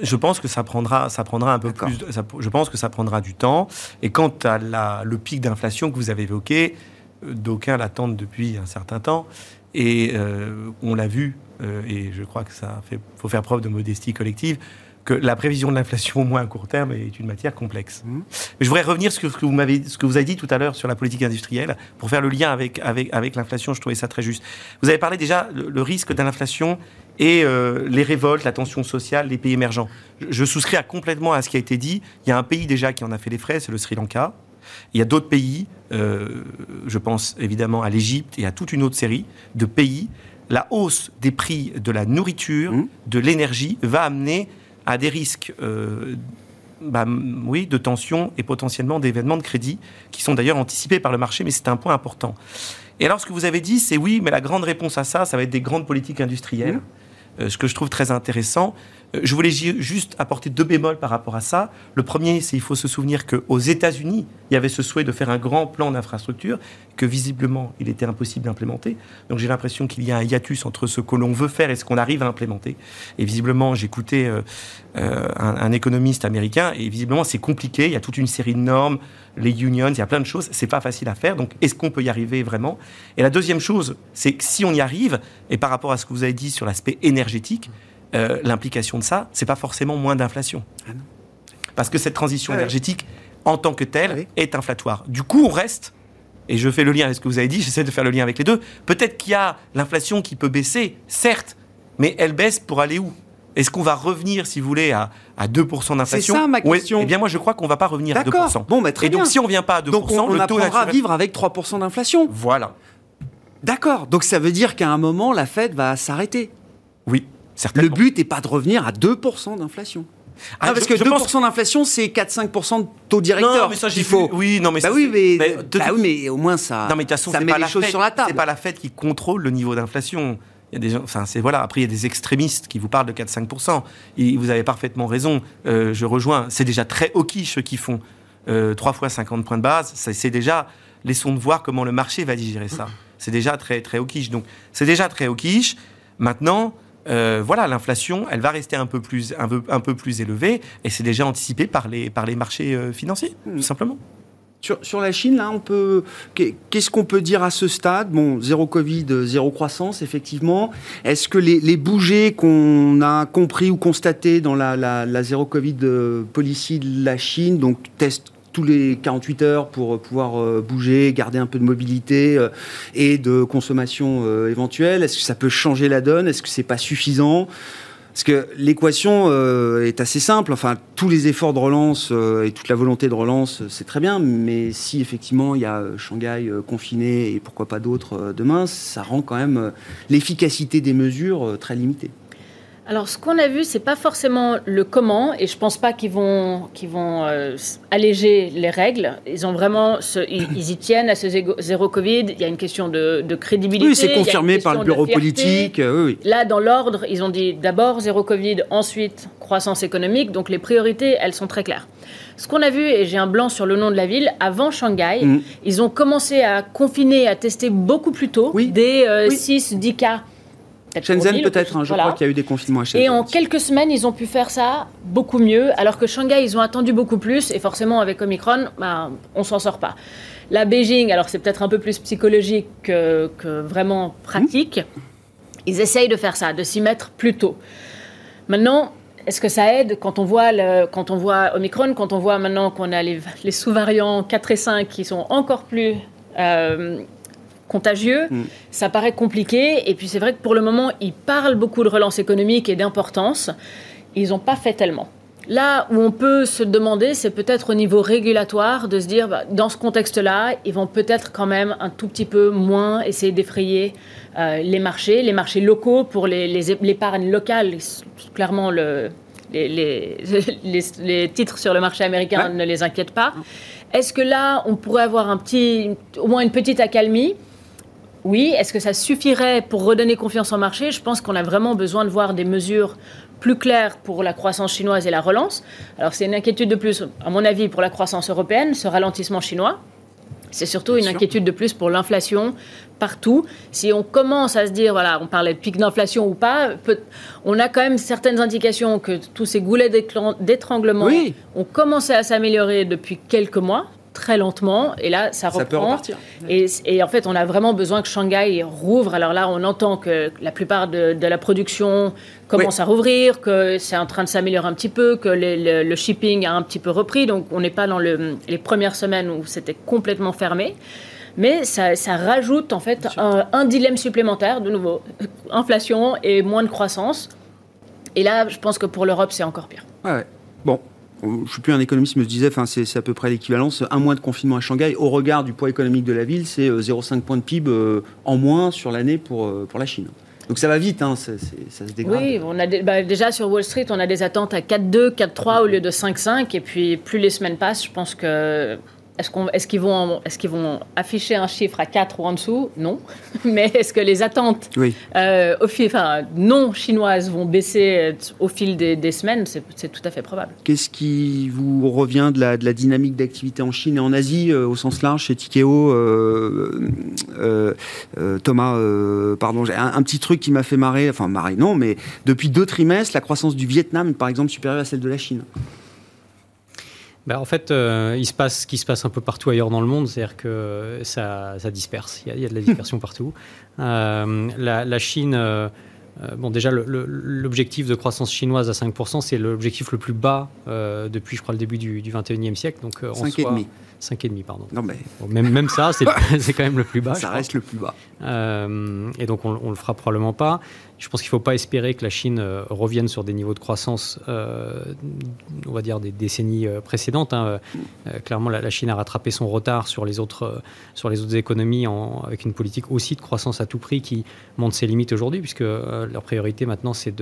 je pense que ça prendra, ça prendra un peu plus. je pense que ça prendra du temps. Et quant à la, le pic d'inflation que vous avez évoqué, euh, d'aucuns l'attendent depuis un certain temps. Et euh, on l'a vu, euh, et je crois que ça fait, faut faire preuve de modestie collective, que la prévision de l'inflation au moins à court terme est une matière complexe. Mmh. Mais je voudrais revenir sur ce que vous m'avez, ce que vous avez dit tout à l'heure sur la politique industrielle pour faire le lien avec avec avec l'inflation. Je trouvais ça très juste. Vous avez parlé déjà le, risque de l'inflation et euh, les révoltes, la tension sociale, les pays émergents. Je, souscris à complètement à ce qui a été dit. Il y a un pays déjà qui en a fait les frais, c'est le Sri Lanka. Il y a d'autres pays, euh, je pense évidemment à l'Égypte et à toute une autre série de pays. La hausse des prix de la nourriture, mmh. de l'énergie, va amener à des risques euh, bah, oui, de tension et potentiellement d'événements de crédit qui sont d'ailleurs anticipés par le marché, mais c'est un point important. Et alors, ce que vous avez dit, c'est oui, mais la grande réponse à ça, ça va être des grandes politiques industrielles. Mmh. Ce que je trouve très intéressant, euh, je voulais juste apporter deux bémols par rapport à ça. Le premier, c'est qu'il faut se souvenir qu'aux États-Unis, il y avait ce souhait de faire un grand plan d'infrastructure que visiblement, il était impossible d'implémenter. Donc j'ai l'impression qu'il y a un hiatus entre ce que l'on veut faire et ce qu'on arrive à implémenter. Et visiblement, j'écoutais euh, euh, un, un, économiste américain et visiblement, c'est compliqué. Il y a toute une série de normes, les unions, il y a plein de choses. C'est pas facile à faire. Donc est-ce qu'on peut y arriver vraiment? Et la deuxième chose, c'est que si on y arrive, et par rapport à ce que vous avez dit sur l'aspect énergétique, euh, l'implication de ça, c'est pas forcément moins d'inflation. Ah Parce que cette transition ah énergétique, en tant que telle, ah est inflatoire. Du coup, on reste, et je fais le lien avec ce que vous avez dit, j'essaie de faire le lien avec les deux, peut-être qu'il y a l'inflation qui peut baisser, certes, mais elle baisse pour aller où? Est-ce qu'on va revenir, si vous voulez, à, à 2% d'inflation? C'est ça ma question. eh bien, moi, je crois qu'on ne va pas revenir à 2%. Bon, bah, très Et donc, si on ne vient pas à 2%, donc on, on le taux à vivre avec 3% d'inflation. Voilà. D'accord. Donc, ça veut dire qu'à un moment, la Fed va s'arrêter. Oui. Le but n'est pas de revenir à 2% d'inflation. Ah, parce que 2% d'inflation, c'est 4-5% de taux directeur. Non, mais ça, j'ai faut. Oui, non, mais bah oui, mais, bah oui, mais au moins ça. Non, mais de toute façon, ça met les choses sur la table. C'est pas la Fed qui contrôle le niveau d'inflation. Il y a des gens, enfin, c'est voilà. Après, il y a des extrémistes qui vous parlent de 4-5%. Et vous avez parfaitement raison. Euh, je rejoins. C'est déjà très hawkish ceux qui font euh, 3 fois 50 points de base. C'est déjà. Laissons de voir comment le marché va digérer ça. C'est déjà très très hawkish. Donc, c'est déjà très hawkish. Maintenant, euh, voilà, l'inflation, elle va rester un peu plus, un peu, un peu plus élevée, et c'est déjà anticipé par les, par les marchés euh, financiers, tout hmm. simplement. Sur, sur, la Chine, là, on peut. Qu'est-ce qu'on peut dire à ce stade? Bon, zéro Covid, zéro croissance, effectivement. Est-ce que les, les bougées qu'on a compris ou constatés dans la, la, la zéro Covid euh, policy de la Chine, donc test tous les 48 heures pour pouvoir euh, bouger, garder un peu de mobilité euh, et de consommation euh, éventuelle Est-ce que ça peut changer la donne? Est-ce que c'est pas suffisant? Parce que l'équation est assez simple. Enfin, tous les efforts de relance et toute la volonté de relance, c'est très bien. Mais si effectivement il y a Shanghai confiné et pourquoi pas d'autres demain, ça rend quand même l'efficacité des mesures très limitée. Alors, ce qu'on a vu, c'est pas forcément le comment, et je pense pas qu'ils vont, qu'ils vont euh, alléger les règles. Ils ont vraiment, ils, y tiennent à ce zéro Covid. Il y a une question de, crédibilité. Oui, c'est confirmé par le bureau politique. Euh, oui, Là, dans l'ordre, ils ont dit d'abord zéro Covid, ensuite croissance économique. Donc, les priorités, elles sont très claires. Ce qu'on a vu, et j'ai un blanc sur le nom de la ville, avant Shanghai, mm. ils ont commencé à confiner, à tester beaucoup plus tôt, oui. des 6-10 euh, cas Shenzhen peut-être, hein, je crois qu'il y a eu des confinements à Shenzhen. Et en quelques semaines, ils ont pu faire ça beaucoup mieux, alors que Shanghai, ils ont attendu beaucoup plus, et forcément avec Omicron, bah, on s'en sort pas. La Beijing, alors c'est peut-être un peu plus psychologique que, vraiment pratique, mmh. ils essayent de faire ça, de s'y mettre plus tôt. Maintenant, est-ce que ça aide quand on voit, le, quand on voit Omicron, quand on voit maintenant qu'on a les, sous-variants 4 et 5 qui sont encore plus... Euh, contagieux, mm. ça paraît compliqué. Et puis c'est vrai que pour le moment, ils parlent beaucoup de relance économique et d'importance. Ils n'ont pas fait tellement. Là où on peut se demander, c'est peut-être au niveau régulatoire de se dire, bah, dans ce contexte-là, ils vont peut-être quand même un tout petit peu moins essayer d'effrayer euh, les marchés, les marchés locaux pour l'épargne les, locale. Clairement, le, les, les, titres sur le marché américain ne les inquiètent pas. Est-ce que là, on pourrait avoir un petit, au moins une petite accalmie? Oui, est-ce que ça suffirait pour redonner confiance au marché? Je pense qu'on a vraiment besoin de voir des mesures plus claires pour la croissance chinoise et la relance. Alors c'est une inquiétude de plus, à mon avis, pour la croissance européenne, ce ralentissement chinois. C'est surtout une inquiétude de plus pour l'inflation partout. Si on commence à se dire, voilà, on parlait de pic d'inflation ou pas, on a quand même certaines indications que tous ces goulets d'étranglement ont commencé à s'améliorer depuis quelques mois très lentement. Et là, ça reprend. Ça peut repartir. Et, en fait, on a vraiment besoin que Shanghai rouvre. Alors là, on entend que la plupart de, la production commence à rouvrir, que c'est en train de s'améliorer un petit peu, que le, shipping a un petit peu repris. Donc, on n'est pas dans les premières semaines où c'était complètement fermé. Mais ça, rajoute en fait un, dilemme supplémentaire, de nouveau, inflation et moins de croissance. Et là, je pense que pour l'Europe, c'est encore pire. ouais. Bon, je ne suis plus un économiste, mais je disais, c'est à peu près l'équivalence. Un mois de confinement à Shanghai, au regard du poids économique de la ville, c'est 0,5 euh, points de PIB euh, en moins sur l'année pour, euh, pour la Chine. Donc ça va vite, hein, ça, se dégrade. Oui, on a bah, déjà sur Wall Street, on a des attentes à 4,2, 4,3 au lieu de 5,5. Et puis plus les semaines passent, je pense que est-ce qu'ils vont, est qu'ils vont afficher un chiffre à 4 ou en dessous? Non. Mais est-ce que les attentes euh, au fil, enfin, non chinoises vont baisser euh, au fil des, semaines? C'est tout à fait probable. Qu'est-ce qui vous revient de la, de la dynamique d'activité en Chine et en Asie euh, au sens large? Chez Tikeo Thomas, pardon, j'ai un, petit truc qui m'a fait marrer, enfin marrer non, mais depuis deux trimestres, la croissance du Vietnam, par exemple, supérieure à celle de la Chine. Ben, en fait, euh, il se passe ce qui se passe un peu partout ailleurs dans le monde, c'est-à-dire que ça, disperse, il y, a, de la dispersion partout. Euh, la, Chine, euh, bon déjà l'objectif de croissance chinoise à 5%, c'est l'objectif le plus bas depuis, je crois, le début du, du 21e siècle. Donc, 5,5. 5,5, pardon. Non, mais... même, même ça, c'est quand même le plus bas. Ça reste le plus bas. et donc, on, ne le fera probablement pas. Je pense qu'il ne faut pas espérer que la Chine euh, revienne sur des niveaux de croissance, euh, on va dire, des décennies euh, précédentes. Hein. clairement, la, Chine a rattrapé son retard sur les autres, économies avec une politique aussi de croissance à tout prix qui montre ses limites aujourd'hui, puisque leur priorité maintenant, c'est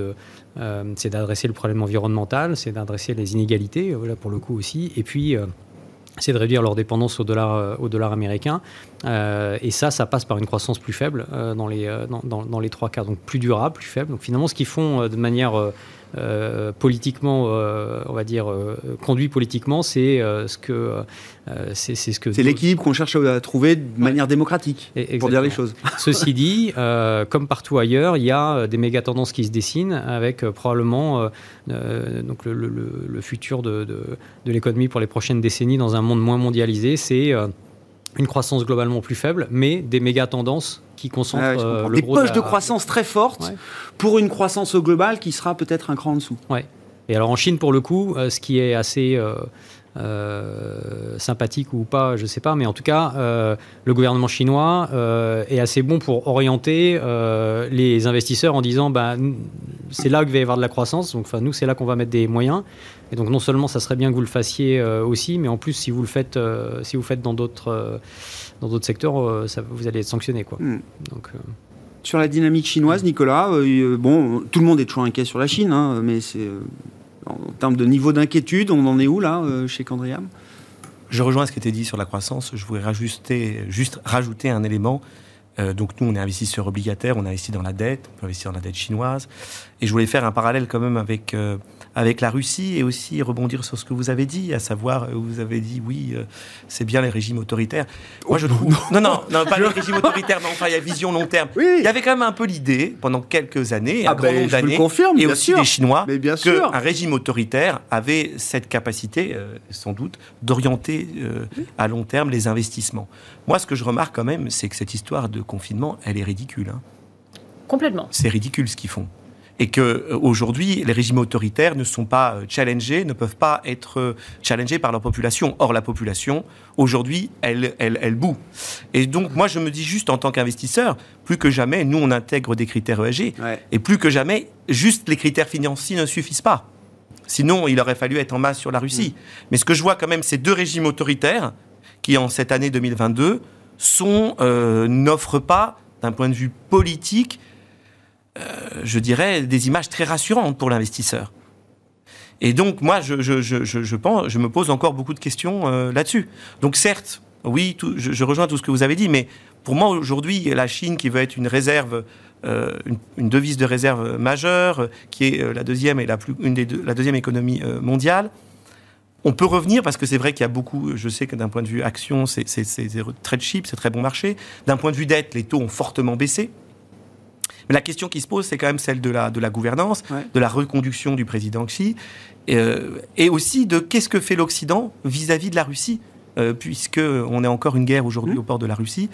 d'adresser le problème environnemental, c'est d'adresser les inégalités, voilà, pour le coup aussi, et puis c'est de réduire leur dépendance au dollar, euh, américain. Euh, et ça, ça passe par une croissance plus faible euh, dans, les, dans, dans, les trois cas. Donc plus durable, plus faible. Donc finalement, ce qu'ils font de manière euh, politiquement, euh, on va dire, euh, conduit politiquement, c'est ce que c'est ce que c'est l'équilibre qu'on cherche à trouver de manière démocratique, pour dire les choses. Ceci dit, comme partout ailleurs, il y a des méga tendances qui se dessinent avec probablement donc le, futur de, de, de l'économie pour les prochaines décennies dans un monde moins mondialisé, c'est une croissance globalement plus faible, mais des méga tendances qui concentrent ah euh, le des poches de, croissance très fortes pour une croissance globale qui sera peut-être un cran en dessous. Ouais. Et alors en Chine, pour le coup, euh, ce qui est assez euh, euh, sympathique ou pas, je ne sais pas, mais en tout cas, euh, le gouvernement chinois euh, est assez bon pour orienter les investisseurs en disant bah, c'est là qu'il va y avoir de la croissance, donc nous, c'est là qu'on va mettre des moyens. Et donc, non seulement ça serait bien que vous le fassiez aussi, mais en plus, si vous le faites, si vous faites dans d'autres dans d'autres secteurs, ça, vous allez être sanctionné. Quoi. Hmm. Donc, sur la dynamique chinoise, Nicolas, bon, tout le monde est toujours inquiet sur la Chine, hein, mais c'est en termes de niveau d'inquiétude, on en est où là euh, chez Candriam? Je rejoins ce qui était dit sur la croissance. Je voudrais rajouter, juste rajouter un élément. Euh, donc nous, on est investisseur obligataire, on investit dans la dette, on peut investir dans la dette chinoise. Et je voulais faire un parallèle quand même avec euh, avec la Russie et aussi rebondir sur ce que vous avez dit, à savoir, euh, vous avez dit, oui, euh, c'est bien les régimes autoritaires. Moi, je trouve. Non, non, non, pas les régimes autoritaires, mais enfin, il y a vision long terme. Il y avait quand même un peu l'idée, pendant quelques années, un ah grand ben, nombre d'années, et aussi des Chinois, qu'un régime autoritaire avait cette capacité, euh, sans doute, d'orienter à long terme les investissements. Moi, ce que je remarque quand même, c'est que cette histoire de confinement, elle est ridicule. Hein. Complètement. C'est ridicule ce qu'ils font et que euh, aujourd'hui les régimes autoritaires ne sont pas euh, challengés, ne peuvent pas être euh, challengés par leur population. Or la population aujourd'hui, elle, elle, elle boue. Et donc moi je me dis juste en tant qu'investisseur, plus que jamais, nous on intègre des critères ESG, et plus que jamais, juste les critères financiers ne suffisent pas. Sinon, il aurait fallu être en masse sur la Russie. Mm. Mais ce que je vois quand même, c'est deux régimes autoritaires qui, en cette année 2022, sont n'offrent pas, d'un point de vue politique, je dirais, des images très rassurantes pour l'investisseur. Et donc, moi, je, je, pense, je me pose encore beaucoup de questions euh, là-dessus. Donc, certes, oui, je, rejoins tout ce que vous avez dit, mais pour moi, aujourd'hui, la Chine, qui veut être une réserve, euh, une, devise de réserve majeure, qui est la deuxième et la, plus, une des la deuxième économie mondiale, on peut revenir parce que c'est vrai qu'il y a beaucoup, je sais que d'un point de vue action, c'est très cheap, c'est très bon marché. D'un point de vue dette, les taux ont fortement baissé. Mais la question qui se pose, c'est quand même celle de la, de la gouvernance, de la reconduction du président Xi, euh, et aussi de qu'est-ce que fait l'Occident vis-à-vis de la Russie, euh, puisqu'on est encore une guerre aujourd'hui mmh. au port de la Russie.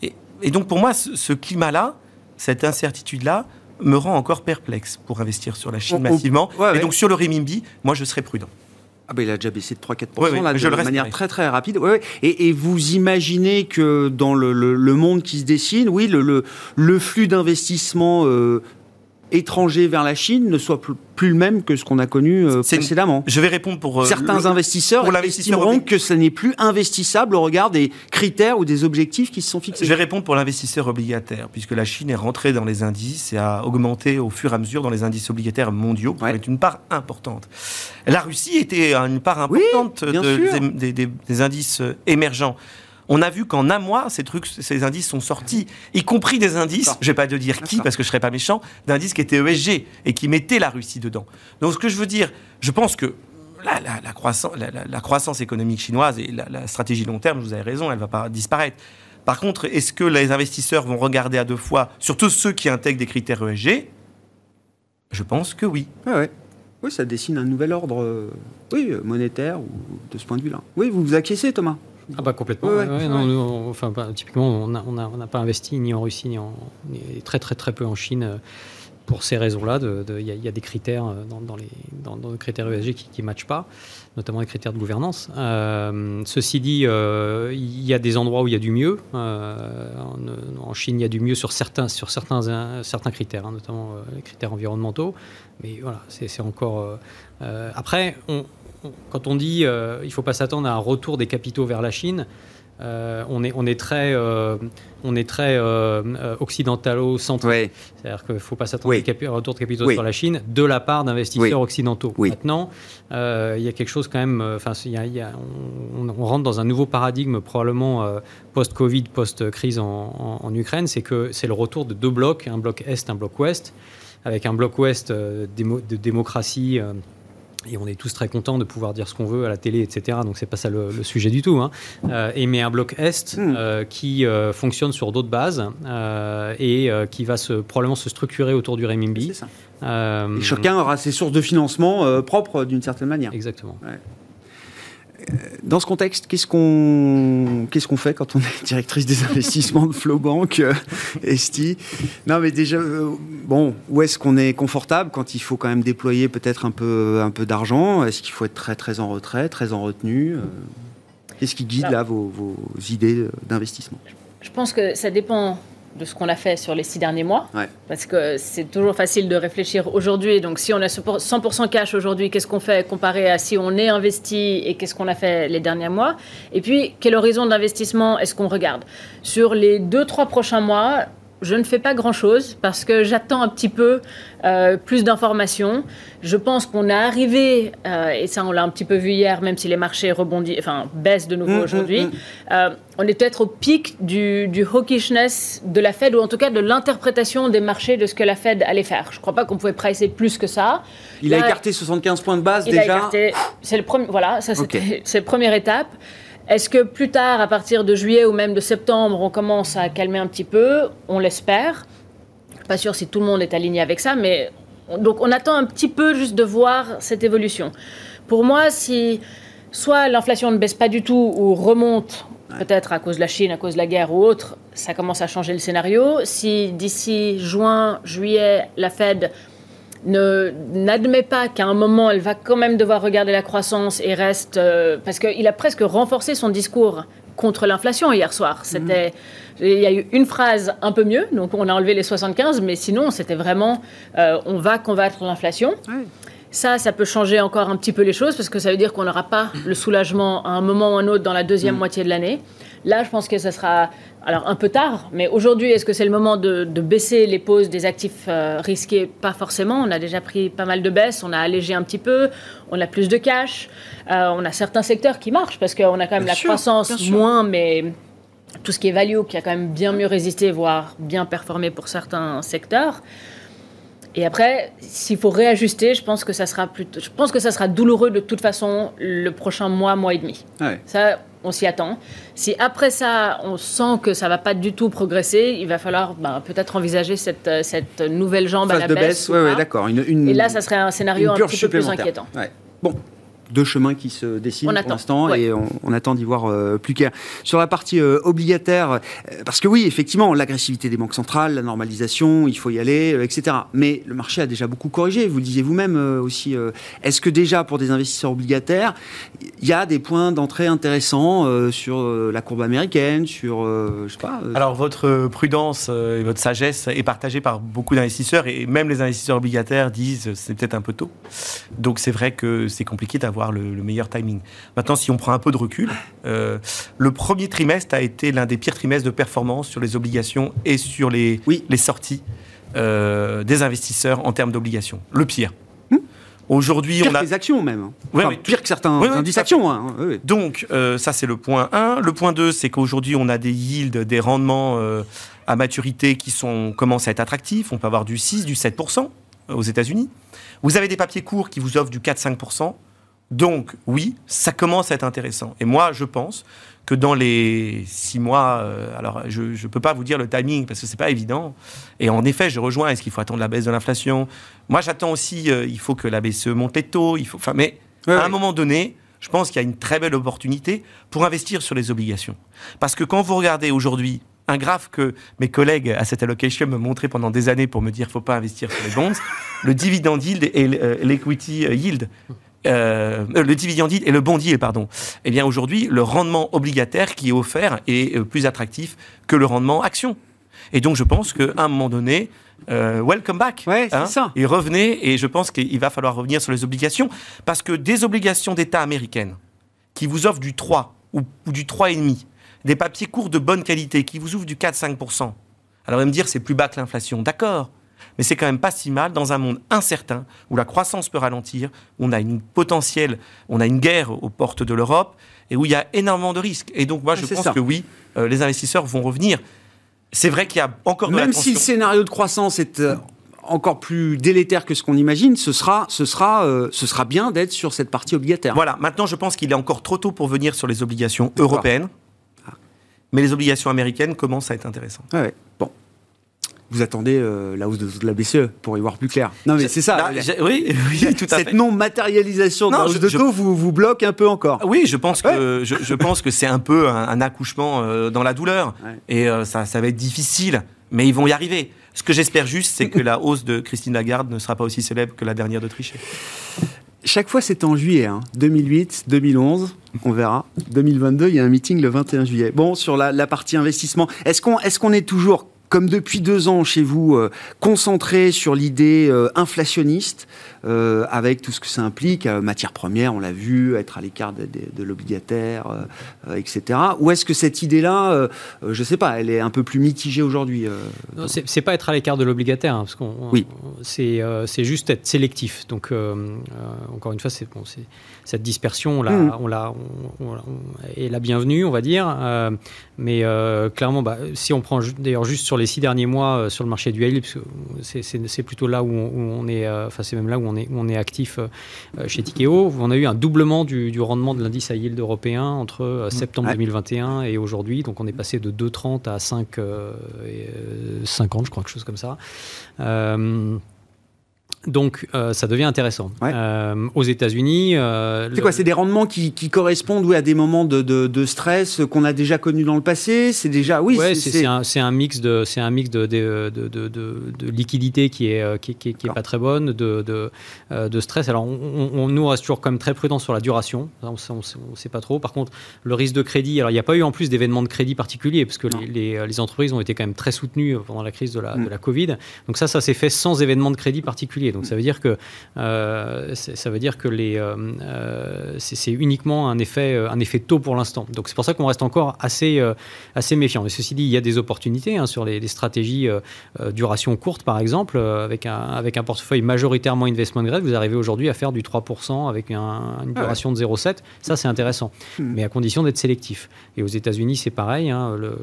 Et, donc pour moi, ce, climat-là, cette incertitude-là, me rend encore perplexe pour investir sur la Chine massivement. et donc sur le renminbi, moi je serais prudent. Ah ben, il a déjà baissé de 3-4% là, de manière très très rapide. Ouais, et, et, vous imaginez que dans le, le, monde qui se dessine, oui, le, le, le flux d'investissement euh, étranger vers la Chine ne soit plus le même que ce qu'on a connu euh, précédemment. Je vais répondre pour... Euh, Certains investisseurs pour estimeront que ce n'est plus investissable au regard des critères ou des objectifs qui se sont fixés. Je vais répondre pour l'investisseur obligataire, puisque la Chine est rentrée dans les indices et a augmenté au fur et à mesure dans les indices obligataires mondiaux, qui est une part importante. La Russie était une part importante des indices émergents. On a vu qu'en un mois, ces trucs, ces indices sont sortis, y compris des indices, je vais pas te dire qui parce que je serais pas méchant, d'indices qui étaient ESG et qui mettaient la Russie dedans. Donc ce que je veux dire, je pense que la, croissance, la, croissance, économique chinoise et la, stratégie long terme, vous avez raison, elle va pas disparaître. Par contre, est-ce que les investisseurs vont regarder à deux fois, surtout ceux qui intègrent des critères ESG Je pense que oui. Oui, ça dessine un nouvel ordre euh, oui, monétaire ou de ce point de vue-là. Oui, vous vous acquiescez, Thomas? Ah bah complètement. enfin, bah, typiquement, on n'a on pas investi ni en Russie ni, en, très très très peu en Chine euh, pour ces raisons-là. Il y, a des critères euh, dans, les, dans, les critères ESG qui ne matchent pas, notamment les critères de gouvernance. Euh, ceci dit, il y a des endroits où il y a du mieux. en, Chine, il y a du mieux sur certains, sur certains, certains critères, hein, notamment les critères environnementaux. Mais voilà, c'est encore. après, on, quand on dit euh, il ne faut pas s'attendre à un retour des capitaux vers la Chine, euh, on, est, on est très, euh, on est très occidentalo-centré. C'est-à-dire qu'il ne faut pas s'attendre à un retour de capitaux sur la Chine de la part d'investisseurs occidentaux. Maintenant, il y a quelque chose quand même. Enfin, on, rentre dans un nouveau paradigme probablement post-Covid, post-crise en, Ukraine. C'est que c'est le retour de deux blocs, un bloc Est, un bloc Ouest, avec un bloc Ouest de démocratie et on est tous très contents de pouvoir dire ce qu'on veut à la télé, etc. Donc c'est pas ça le, sujet du tout. Hein. Euh, et mais un bloc est hmm. euh, qui euh, fonctionne sur d'autres bases et qui va se, probablement se structurer autour du renminbi. Ça. et chacun aura ses sources de financement propres d'une certaine manière. Exactement. Dans ce contexte, qu'est-ce qu'on qu'est-ce qu'on fait quand on est directrice des investissements de Flowbank, euh, Esti? Non, mais déjà, euh, bon, où est-ce qu'on est confortable quand il faut quand même déployer peut-être un peu un peu d'argent? Est-ce qu'il faut être très très en retrait, très en retenue euh, Qu'est-ce qui guide là vos, vos idées d'investissement? Je pense que ça dépend de ce qu'on a fait sur les six derniers mois. Parce que c'est toujours facile de réfléchir aujourd'hui. Donc, si on a 100% cash aujourd'hui, qu'est-ce qu'on fait comparé à si on est investi et qu'est-ce qu'on a fait les derniers mois? Et puis, quel horizon d'investissement est-ce qu'on regarde? Sur les deux, trois prochains mois, je ne fais pas grand-chose parce que j'attends un petit peu euh, plus d'informations. Je pense qu'on est arrivé, euh, et ça on l'a un petit peu vu hier, même si les marchés rebondissent, enfin baissent de nouveau mmh, mmh, aujourd'hui, mmh. Euh, on est peut-être au pic du, du, hawkishness de la Fed, ou en tout cas de l'interprétation des marchés de ce que la Fed allait faire. Je ne crois pas qu'on pouvait pricer plus que ça. Il a écarté 75 points de base déjà. C'est le premier, voilà, ça c'est la première étape. Est-ce que plus tard, à partir de juillet ou même de septembre, on commence à calmer un petit peu? On l'espère. Pas sûr si tout le monde est aligné avec ça, mais donc on attend un petit peu juste de voir cette évolution. Pour moi, si soit l'inflation ne baisse pas du tout ou remonte, peut-être à cause de la Chine, à cause de la guerre ou autre, ça commence à changer le scénario. Si d'ici juin, juillet, la Fed n'admet pas qu'à un moment, elle va quand même devoir regarder la croissance et reste... Euh, parce qu'il a presque renforcé son discours contre l'inflation hier soir. C'était... Il y a eu une phrase un peu mieux, donc on a enlevé les 75, mais sinon, c'était vraiment euh, on va combattre l'inflation. Ça, ça peut changer encore un petit peu les choses parce que ça veut dire qu'on n'aura pas le soulagement à un moment ou à un autre dans la deuxième mm. moitié de l'année. Là, je pense que ça sera alors un peu tard, mais aujourd'hui, est-ce que c'est le moment de, baisser les pauses des actifs euh, risqués? Pas forcément. On a déjà pris pas mal de baisses, on a allégé un petit peu, on a plus de cash, euh, on a certains secteurs qui marchent parce qu'on a quand même la croissance moins, mais tout ce qui est value qui a quand même bien mieux résisté, voire bien performé pour certains secteurs. Et après, s'il faut réajuster, je pense que ça sera plutôt, je pense que ça sera douloureux de toute façon le prochain mois, mois et demi. Ça, on s'y attend. Si après ça, on sent que ça va pas du tout progresser, il va falloir ben, peut-être envisager cette, cette, nouvelle jambe à la de baisse. baisse d'accord. et là, ça serait un scénario un petit peu plus inquiétant. Bon, deux chemins qui se dessinent pour l'instant et on, attend d'y voir plus clair. Sur la partie obligataire, parce que oui, effectivement, l'agressivité des banques centrales, la normalisation, il faut y aller, etc. Mais le marché a déjà beaucoup corrigé. Vous le disiez vous-même aussi. Est-ce que déjà pour des investisseurs obligataires, il y a des points d'entrée intéressants sur la courbe américaine, sur, je sais pas. Alors votre prudence et votre sagesse est partagée par beaucoup d'investisseurs et même les investisseurs obligataires disent c'est peut-être un peu tôt. Donc c'est vrai que c'est compliqué d'avoir le, meilleur timing. Maintenant, si on prend un peu de recul, euh, le premier trimestre a été l'un des pires trimestres de performance sur les obligations et sur les, les sorties euh, des investisseurs en termes d'obligations. Le pire. Hmm. Aujourd'hui, on a les actions même. Enfin, pire que certains indices actions. Hein. Donc euh, ça c'est le point 1. Le point 2, c'est qu'aujourd'hui on a des yields, des rendements à maturité qui sont commencent à être attractifs. On peut avoir du 6, du 7 aux États-Unis. Vous avez des papiers courts qui vous offrent du 4-5%. Donc, oui, ça commence à être intéressant. Et moi, je pense que dans les six mois, euh, alors je ne peux pas vous dire le timing parce que c'est pas évident. Et en effet, je rejoins. Est-ce qu'il faut attendre la baisse de l'inflation? Moi, j'attends aussi. Euh, il faut que la BCE monte les taux. Il faut. Enfin, mais à un moment donné, je pense qu'il y a une très belle opportunité pour investir sur les obligations. Parce que quand vous regardez aujourd'hui un graphe que mes collègues à cette allocation me montraient pendant des années pour me dire qu'il ne faut pas investir sur les bonds, le dividend yield et euh, l'equity yield. Euh, le dividend yield et le bond yield, pardon. Eh bien, aujourd'hui, le rendement obligataire qui est offert est euh, plus attractif que le rendement action. Et donc, je pense qu'à un moment donné, welcome back. Ouais, hein, ça. Et revenez, et je pense qu'il va falloir revenir sur les obligations, parce que des obligations d'État américaines qui vous offrent du 3 ou, ou du 3,5, des papiers courts de bonne qualité qui vous ouvrent du 4-5%. Alors, vous me dire, c'est plus bas que l'inflation. D'accord. Mais c'est quand même pas si mal dans un monde incertain où la croissance peut ralentir, où on a une potentielle, on a une guerre aux portes de l'Europe et où il y a énormément de risques. Et donc, moi, je pense que oui, euh, les investisseurs vont revenir. C'est vrai qu'il y a encore Même si le scénario de croissance est euh, encore plus délétère que ce qu'on imagine, ce sera, ce sera, euh, ce sera bien d'être sur cette partie obligataire. Voilà. Maintenant, je pense qu'il est encore trop tôt pour venir sur les obligations européennes mais les obligations américaines commencent à être intéressantes. ouais. Bon. Vous attendez euh, la hausse de, la BCE pour y voir plus clair. Non, mais c'est ça. oui, oui, tout à Cette non-matérialisation de la hausse de taux vous, vous bloque un peu encore. Oui, je pense que, je, pense que c'est un peu un, accouchement euh, dans la douleur. Et euh, ça, ça va être difficile, mais ils vont y arriver. Ce que j'espère juste, c'est que la hausse de Christine Lagarde ne sera pas aussi célèbre que la dernière de Trichet. Chaque fois, c'est en juillet. 2008, hein. 2011, on verra. 2022, il y a un meeting le 21 juillet. Bon, sur la, partie investissement, est-ce qu'on est, qu'on est toujours comme depuis deux ans chez vous, euh, concentré sur l'idée euh, inflationniste, euh, avec tout ce que ça implique, matière première, on l'a vu, être à l'écart de, l'obligataire, etc. Ou est-ce que cette idée-là, je ne sais pas, elle est un peu plus mitigée aujourd'hui C'est pas être à l'écart de l'obligataire, hein, parce qu'on oui. c'est juste être sélectif. Donc, encore une fois, c'est bon, cette dispersion, on l'a, mmh. on l'a, est la bienvenue, on va dire. mais clairement, bah, si on prend d'ailleurs juste sur les six derniers mois euh, sur le marché du yield, c'est plutôt là où on, est, euh, enfin c'est même là où on est, on est actif euh, chez Tikeo. On a eu un doublement du, rendement de l'indice à yield européen entre mmh. septembre 2021 et aujourd'hui. Donc on est passé de 2,30 à 5, 50, je crois, quelque chose comme ça. Donc, euh, ça devient intéressant. Euh, aux États-Unis. Euh, c'est quoi C'est des rendements qui, correspondent à des moments de, stress qu'on a déjà connus dans le passé? C'est déjà. Oui, c'est un, mix de, c'est un mix de, de, liquidité qui est, qui, qui, est pas très bonne, de, de, stress. Alors, on, nous reste toujours quand même très prudent sur la duration. On ne sait pas trop. Par contre, le risque de crédit. Alors, il n'y a pas eu en plus d'événements de crédit particuliers, parce que les, les, entreprises ont été quand même très soutenues pendant la crise de la, mm. de la Covid. Donc, ça, ça s'est fait sans événement de crédit particulier. Donc ça veut dire que euh, ça veut dire que les euh, euh, c'est uniquement un effet un effet taux pour l'instant. Donc c'est pour ça qu'on reste encore assez assez méfiant. Mais ceci dit, il y a des opportunités hein, sur les, stratégies duration courte par exemple avec un avec un portefeuille majoritairement investment grade. Vous arrivez aujourd'hui à faire du 3% avec une duration de 0,7. Ça c'est intéressant, hmm. mais à condition d'être sélectif. Et aux États-Unis c'est pareil. Hein, le,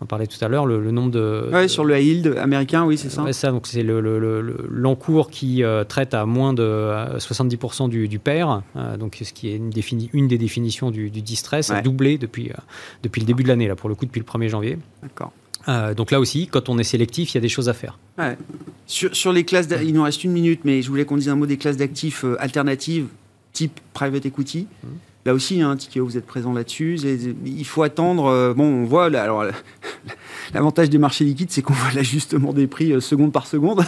on parlait tout à l'heure le, nombre de ouais, sur le high yield américain, oui c'est ça. ça donc c'est l'encours qui euh, traite à moins de 70% du, du pair, euh, donc ce qui est une, une des définitions du, du distress, a doublé depuis, euh, depuis le début de l'année, là pour le coup depuis le 1er janvier. D'accord. donc là aussi, quand on est sélectif, il y a des choses à faire. Sur, sur, les classes, il nous reste une minute, mais je voulais qu'on dise un mot des classes d'actifs alternatives type private equity. Mmh. Là aussi, hein, Tikeo, vous êtes présent là-dessus. Il faut attendre. Euh, bon, on voit. alors, l'avantage des marchés liquides, c'est qu'on voit l'ajustement des prix euh, seconde par seconde.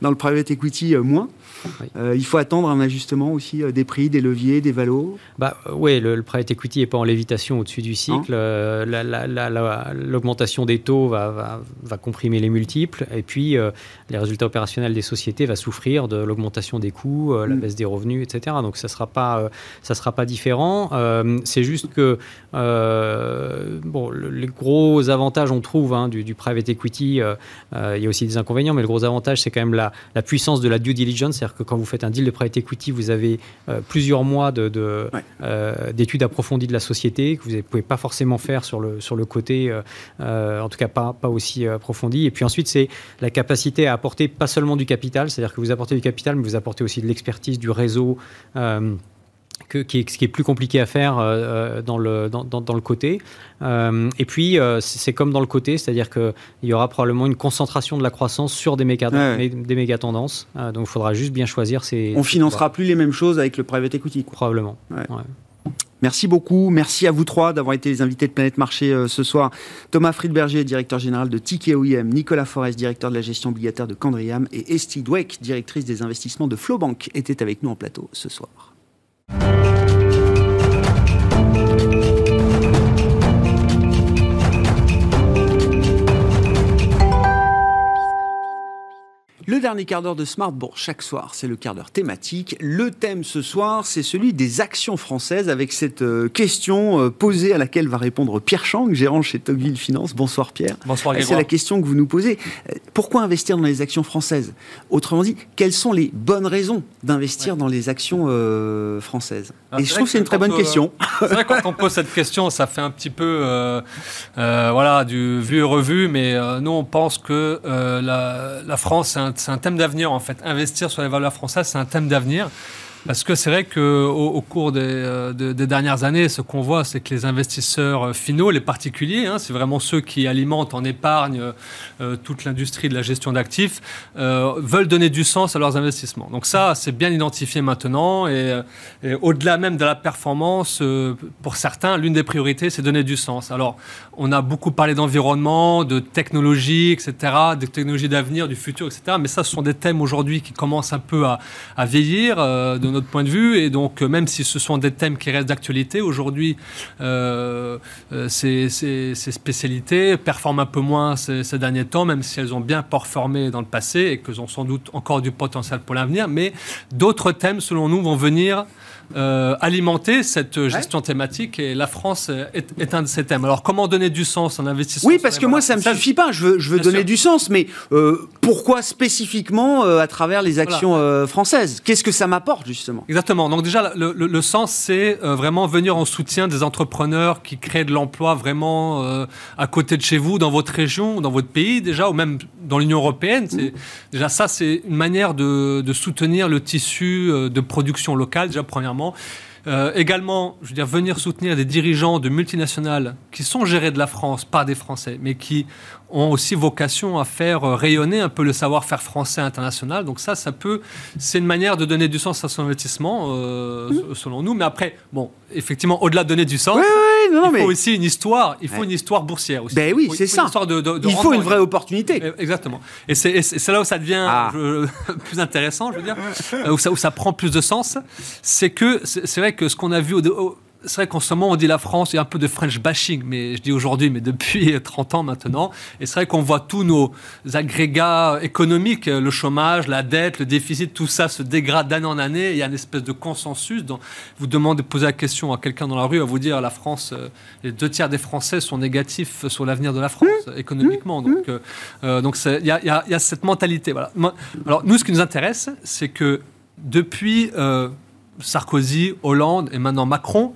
Dans le private equity, euh, Euh, il faut attendre un ajustement aussi euh, des prix, des leviers, des valos? Bah, Oui, le, private equity n'est pas en lévitation au-dessus du cycle. Euh, l'augmentation des taux va, va, comprimer les multiples et puis les résultats opérationnels des sociétés vont souffrir de l'augmentation des coûts, la mm. baisse des revenus, etc. Donc ça ne sera, pas, ça sera pas différent. C'est juste que bon, les gros avantages, on trouve, hein, du, private equity, il y a aussi des inconvénients, mais le gros avantage, c'est quand même la, la puissance de la due diligence, que quand vous faites un deal de private equity, vous avez euh, plusieurs mois d'études de, euh, d'études approfondies de la société que vous ne pouvez pas forcément faire sur le, sur le côté, euh, en tout cas pas, pas aussi approfondi. Et puis ensuite, c'est la capacité à apporter pas seulement du capital, c'est-à-dire que vous apportez du capital, mais vous apportez aussi de l'expertise, du réseau que, qui, est, ce qui est plus compliqué à faire euh, euh, dans, le, dans, dans, le côté. Euh, et puis, c'est comme dans le côté, c'est-à-dire qu'il y aura probablement une concentration de la croissance sur des méga, des méga tendances. donc, il faudra juste bien choisir ces. On financera plus les mêmes choses avec le private equity. Probablement. Merci beaucoup. Merci à vous trois d'avoir été les invités de Planète Marché ce soir. Thomas Friedberger, directeur général de Ticket OIM, Nicolas Forest, directeur de la gestion obligataire de Candriam et Estie Dweck, directrice des investissements de Flowbank, étaient avec nous en plateau ce soir. Thank you. Le dernier quart d'heure de Smart chaque soir, c'est le quart d'heure thématique. Le thème ce soir, c'est celui des actions françaises avec cette euh, question euh, posée à laquelle va répondre Pierre Chang, gérant chez Tocqueville Finance. Bonsoir Pierre. Bonsoir C'est la question que vous nous posez. Euh, pourquoi investir dans les actions françaises? Autrement dit, quelles sont les bonnes raisons d'investir dans les actions françaises? Ah, Et je trouve que c'est une très bonne question. C'est vrai quand on pose cette question, ça fait un petit peu voilà, du vu et revu, mais nous on pense que la, la France, c'est un c'est un thème d'avenir en fait. Investir sur les valeurs françaises, c'est un thème d'avenir. Parce que c'est vrai qu'au au cours euh, des, dernières années, ce qu'on voit, c'est que les investisseurs euh, finaux, les particuliers, hein, c'est vraiment ceux qui alimentent en épargne euh, toute l'industrie de la gestion d'actifs, veulent donner du sens à leurs investissements. Donc ça, c'est bien identifié maintenant. Et, au-delà même de la performance, pour certains, l'une des priorités, c'est donner du sens. Alors, on a beaucoup parlé d'environnement, de technologie, etc., de technologies d'avenir, du futur, etc. Mais ça, ce sont des thèmes aujourd'hui qui commencent un peu à, vieillir. Point de vue. Et donc, euh, même si ce sont des thèmes qui restent d'actualité, aujourd'hui, euh, euh, ces, spécialités performent un peu moins ces, ces, derniers temps, même si elles ont bien performé dans le passé et qu'elles ont sans doute encore du potentiel pour l'avenir. Mais d'autres thèmes, selon nous, vont venir euh, alimenter cette gestion thématique et la France est, un de ces thèmes. Alors comment donner du sens en investissement Oui, parce que moi ça ne me suffit pas, je veux, je veux donner du sens, mais euh, pourquoi spécifiquement euh, à travers les actions françaises? Qu'est-ce que ça m'apporte justement? Exactement, donc déjà le, le sens c'est vraiment venir en soutien des entrepreneurs qui créent de l'emploi vraiment à côté de chez vous, dans votre région, dans votre pays déjà, ou même dans l'Union européenne. C'est, déjà ça c'est une manière de, de soutenir le tissu de production locale, déjà premièrement euh, également, je veux dire, venir soutenir des dirigeants de multinationales qui sont gérés de la France par des Français, mais qui ont aussi vocation à faire rayonner un peu le savoir-faire français international. Donc ça, ça peut, c'est une manière de donner du sens à son investissement, euh, mmh. selon nous. Mais après, bon, effectivement, au-delà de donner du sens, il faut aussi une histoire. Il faut une histoire boursière aussi. Ben oui, c'est ça. il faut une vraie opportunité. Exactement. Et c'est là où ça devient ah. plus intéressant, je veux dire, où ça, où ça prend plus de sens. C'est que c'est vrai que ce qu'on a vu au c'est vrai qu'en ce moment, on dit la France, il y a un peu de French bashing, mais je dis aujourd'hui, mais depuis 30 ans maintenant. Et c'est vrai qu'on voit tous nos agrégats économiques, le chômage, la dette, le déficit, tout ça se dégrade d'année en année. Il y a une espèce de consensus. Dont vous demandez, poser la question à quelqu'un dans la rue, à vous dire la France, euh, les deux tiers des Français sont négatifs sur l'avenir de la France mmh. économiquement. Donc, euh, euh, donc il y, y, a cette mentalité. Voilà. Alors, nous, ce qui nous intéresse, c'est que depuis. Sarkozy, Hollande et maintenant Macron,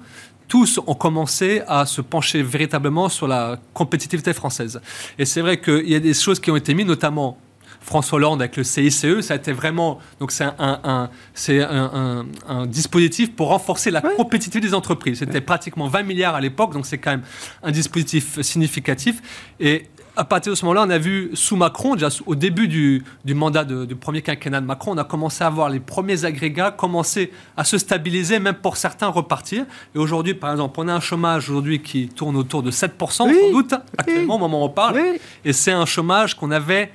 tous ont commencé à se pencher véritablement sur la compétitivité française. Et c'est vrai qu'il y a des choses qui ont été mises, notamment François Hollande avec le CICE, ça a été vraiment donc c'est un, dispositif pour renforcer la compétitivité des entreprises. C'était pratiquement 20 milliards à l'époque, donc c'est quand même un dispositif significatif. Et à partir de ce moment-là, on a vu sous Macron, déjà au début du, mandat du premier quinquennat de Macron, on a commencé à voir les premiers agrégats commencer à se stabiliser, même pour certains repartir. Et aujourd'hui, par exemple, on a un chômage aujourd'hui qui tourne autour de 7%, sans doute, actuellement, au moment où on parle. Et c'est un chômage qu'on avait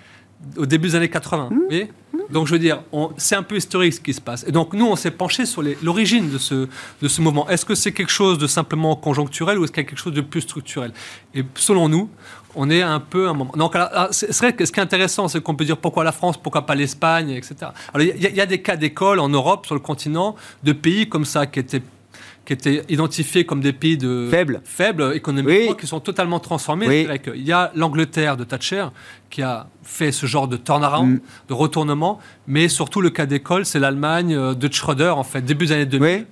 au début des années 80. Mmh. Donc je veux dire, c'est un peu historique ce qui se passe. Et donc nous, on s'est penché sur l'origine de ce, de ce mouvement. Est-ce que c'est quelque chose de simplement conjoncturel ou est-ce qu'il y a quelque chose de plus structurel? Et selon nous, on est un peu un moment. Donc, c'est vrai que ce qui est intéressant, c'est qu'on peut dire pourquoi la France, pourquoi pas l'Espagne, etc. il y, a des cas d'école en Europe, sur le continent, de pays comme ça qui étaient qui étaient identifiés comme des pays de faibles, faibles économiquement, qui sont totalement transformés. Il y a l'Angleterre de Thatcher qui a fait ce genre de turnaround, mm. de retournement, mais surtout le cas d'école, c'est l'Allemagne euh, de Schröder, en fait, début des années 2000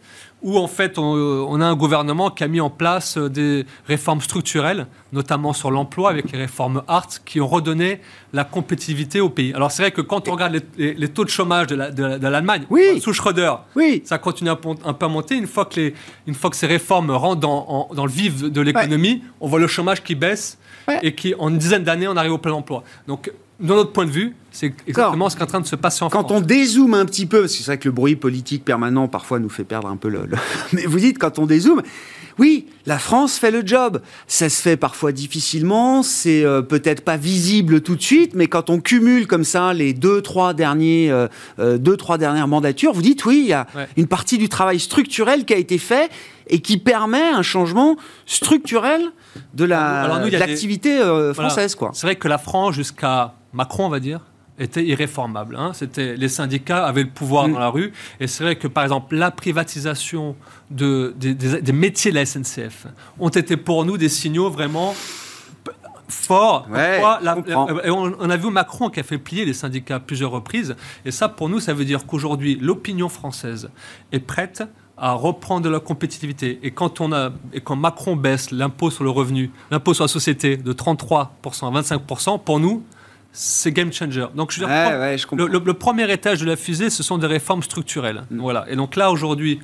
où en fait on, a un gouvernement qui a mis en place euh, des réformes structurelles, notamment sur l'emploi avec les réformes Hart, qui ont redonné la compétitivité au pays. Alors c'est vrai que quand on regarde les, taux de chômage de l'Allemagne, oui. sous Schröder, oui. ça continue un, un, peu à monter. Une fois que, les, une fois que ces réformes rentrent dans, dans le vif de l'économie, on voit le chômage qui baisse et qui en une dizaine d'années on arrive au plein emploi. Donc de notre point de vue, c'est exactement ce qui est en train de se passer en quand France. Quand on dézoome un petit peu, parce que c'est vrai que le bruit politique permanent parfois nous fait perdre un peu le. Mais vous dites, quand on dézoome, oui, la France fait le job. Ça se fait parfois difficilement, c'est euh, peut-être pas visible tout de suite, mais quand on cumule comme ça les deux, trois derniers, euh, euh, deux, trois dernières mandatures, vous dites oui, il y a une partie du travail structurel qui a été fait et qui permet un changement structurel de l'activité française. C'est vrai que la France, jusqu'à Macron, on va dire, était irréformable. Hein. C'était les syndicats avaient le pouvoir mm. dans la rue, et c'est vrai que par exemple la privatisation de, des, métiers de la SNCF ont été pour nous des signaux vraiment forts. on, a vu Macron qui a fait plier les syndicats à plusieurs reprises, et ça pour nous ça veut dire qu'aujourd'hui l'opinion française est prête à reprendre de la compétitivité. Et quand, on a, et quand Macron baisse l'impôt sur le revenu, l'impôt sur la société de 33% à 25%, pour nous, c'est game changer. Donc, je, le, premier étage de la fusée, ce sont des réformes structurelles. Mm. Voilà. Et donc là, aujourd'hui,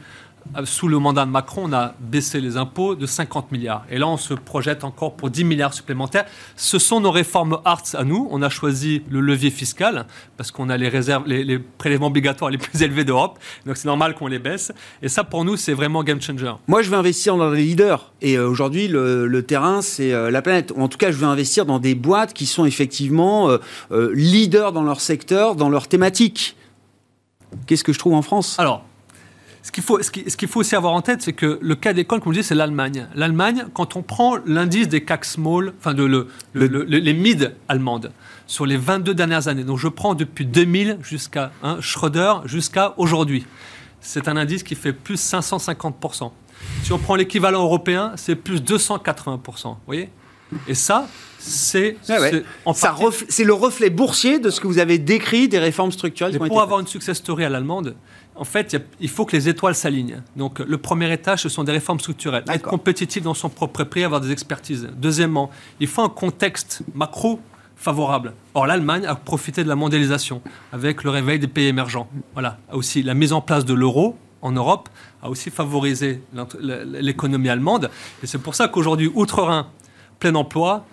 sous le mandat de Macron, on a baissé les impôts de 50 milliards. Et là, on se projette encore pour 10 milliards supplémentaires. Ce sont nos réformes arts à nous. On a choisi le levier fiscal parce qu'on a les réserves, les, prélèvements obligatoires les plus élevés d'Europe. Donc c'est normal qu'on les baisse. Et ça, pour nous, c'est vraiment game changer. Moi, je veux investir dans des leaders. Et euh, aujourd'hui, le, terrain, c'est euh, la planète. en tout cas, je veux investir dans des boîtes qui sont effectivement leaders dans leur secteur, dans leur thématique. Qu'est-ce que je trouve en France? Alors, ce qu'il faut, ce qu'il faut aussi avoir en tête, c'est que le cas d'école, comme je disais, c'est l'Allemagne. L'Allemagne, quand on prend l'indice des CAC small, enfin de le, les mid allemandes, sur les 22 dernières années, donc je prends depuis 2000 jusqu'à hein, Schröder jusqu'à aujourd'hui, c'est un indice qui fait plus 550%. Si on prend l'équivalent européen, c'est plus 280%. Vous voyez? Et ça, c'est c'est le reflet boursier de ce que vous avez décrit des réformes structurelles. pour avoir une success story à l'allemande, en fait, il faut que les étoiles s'alignent. Donc, le premier étage, ce sont des réformes structurelles. Être compétitif dans son propre prix, avoir des expertises. Deuxièmement, il faut un contexte macro favorable. Or, l'Allemagne a profité de la mondialisation avec le réveil des pays émergents. Voilà. Aussi, la mise en place de l'euro en Europe a aussi favorisé l'économie allemande. Et c'est pour ça qu'aujourd'hui, outre-Rhin, plein emploi,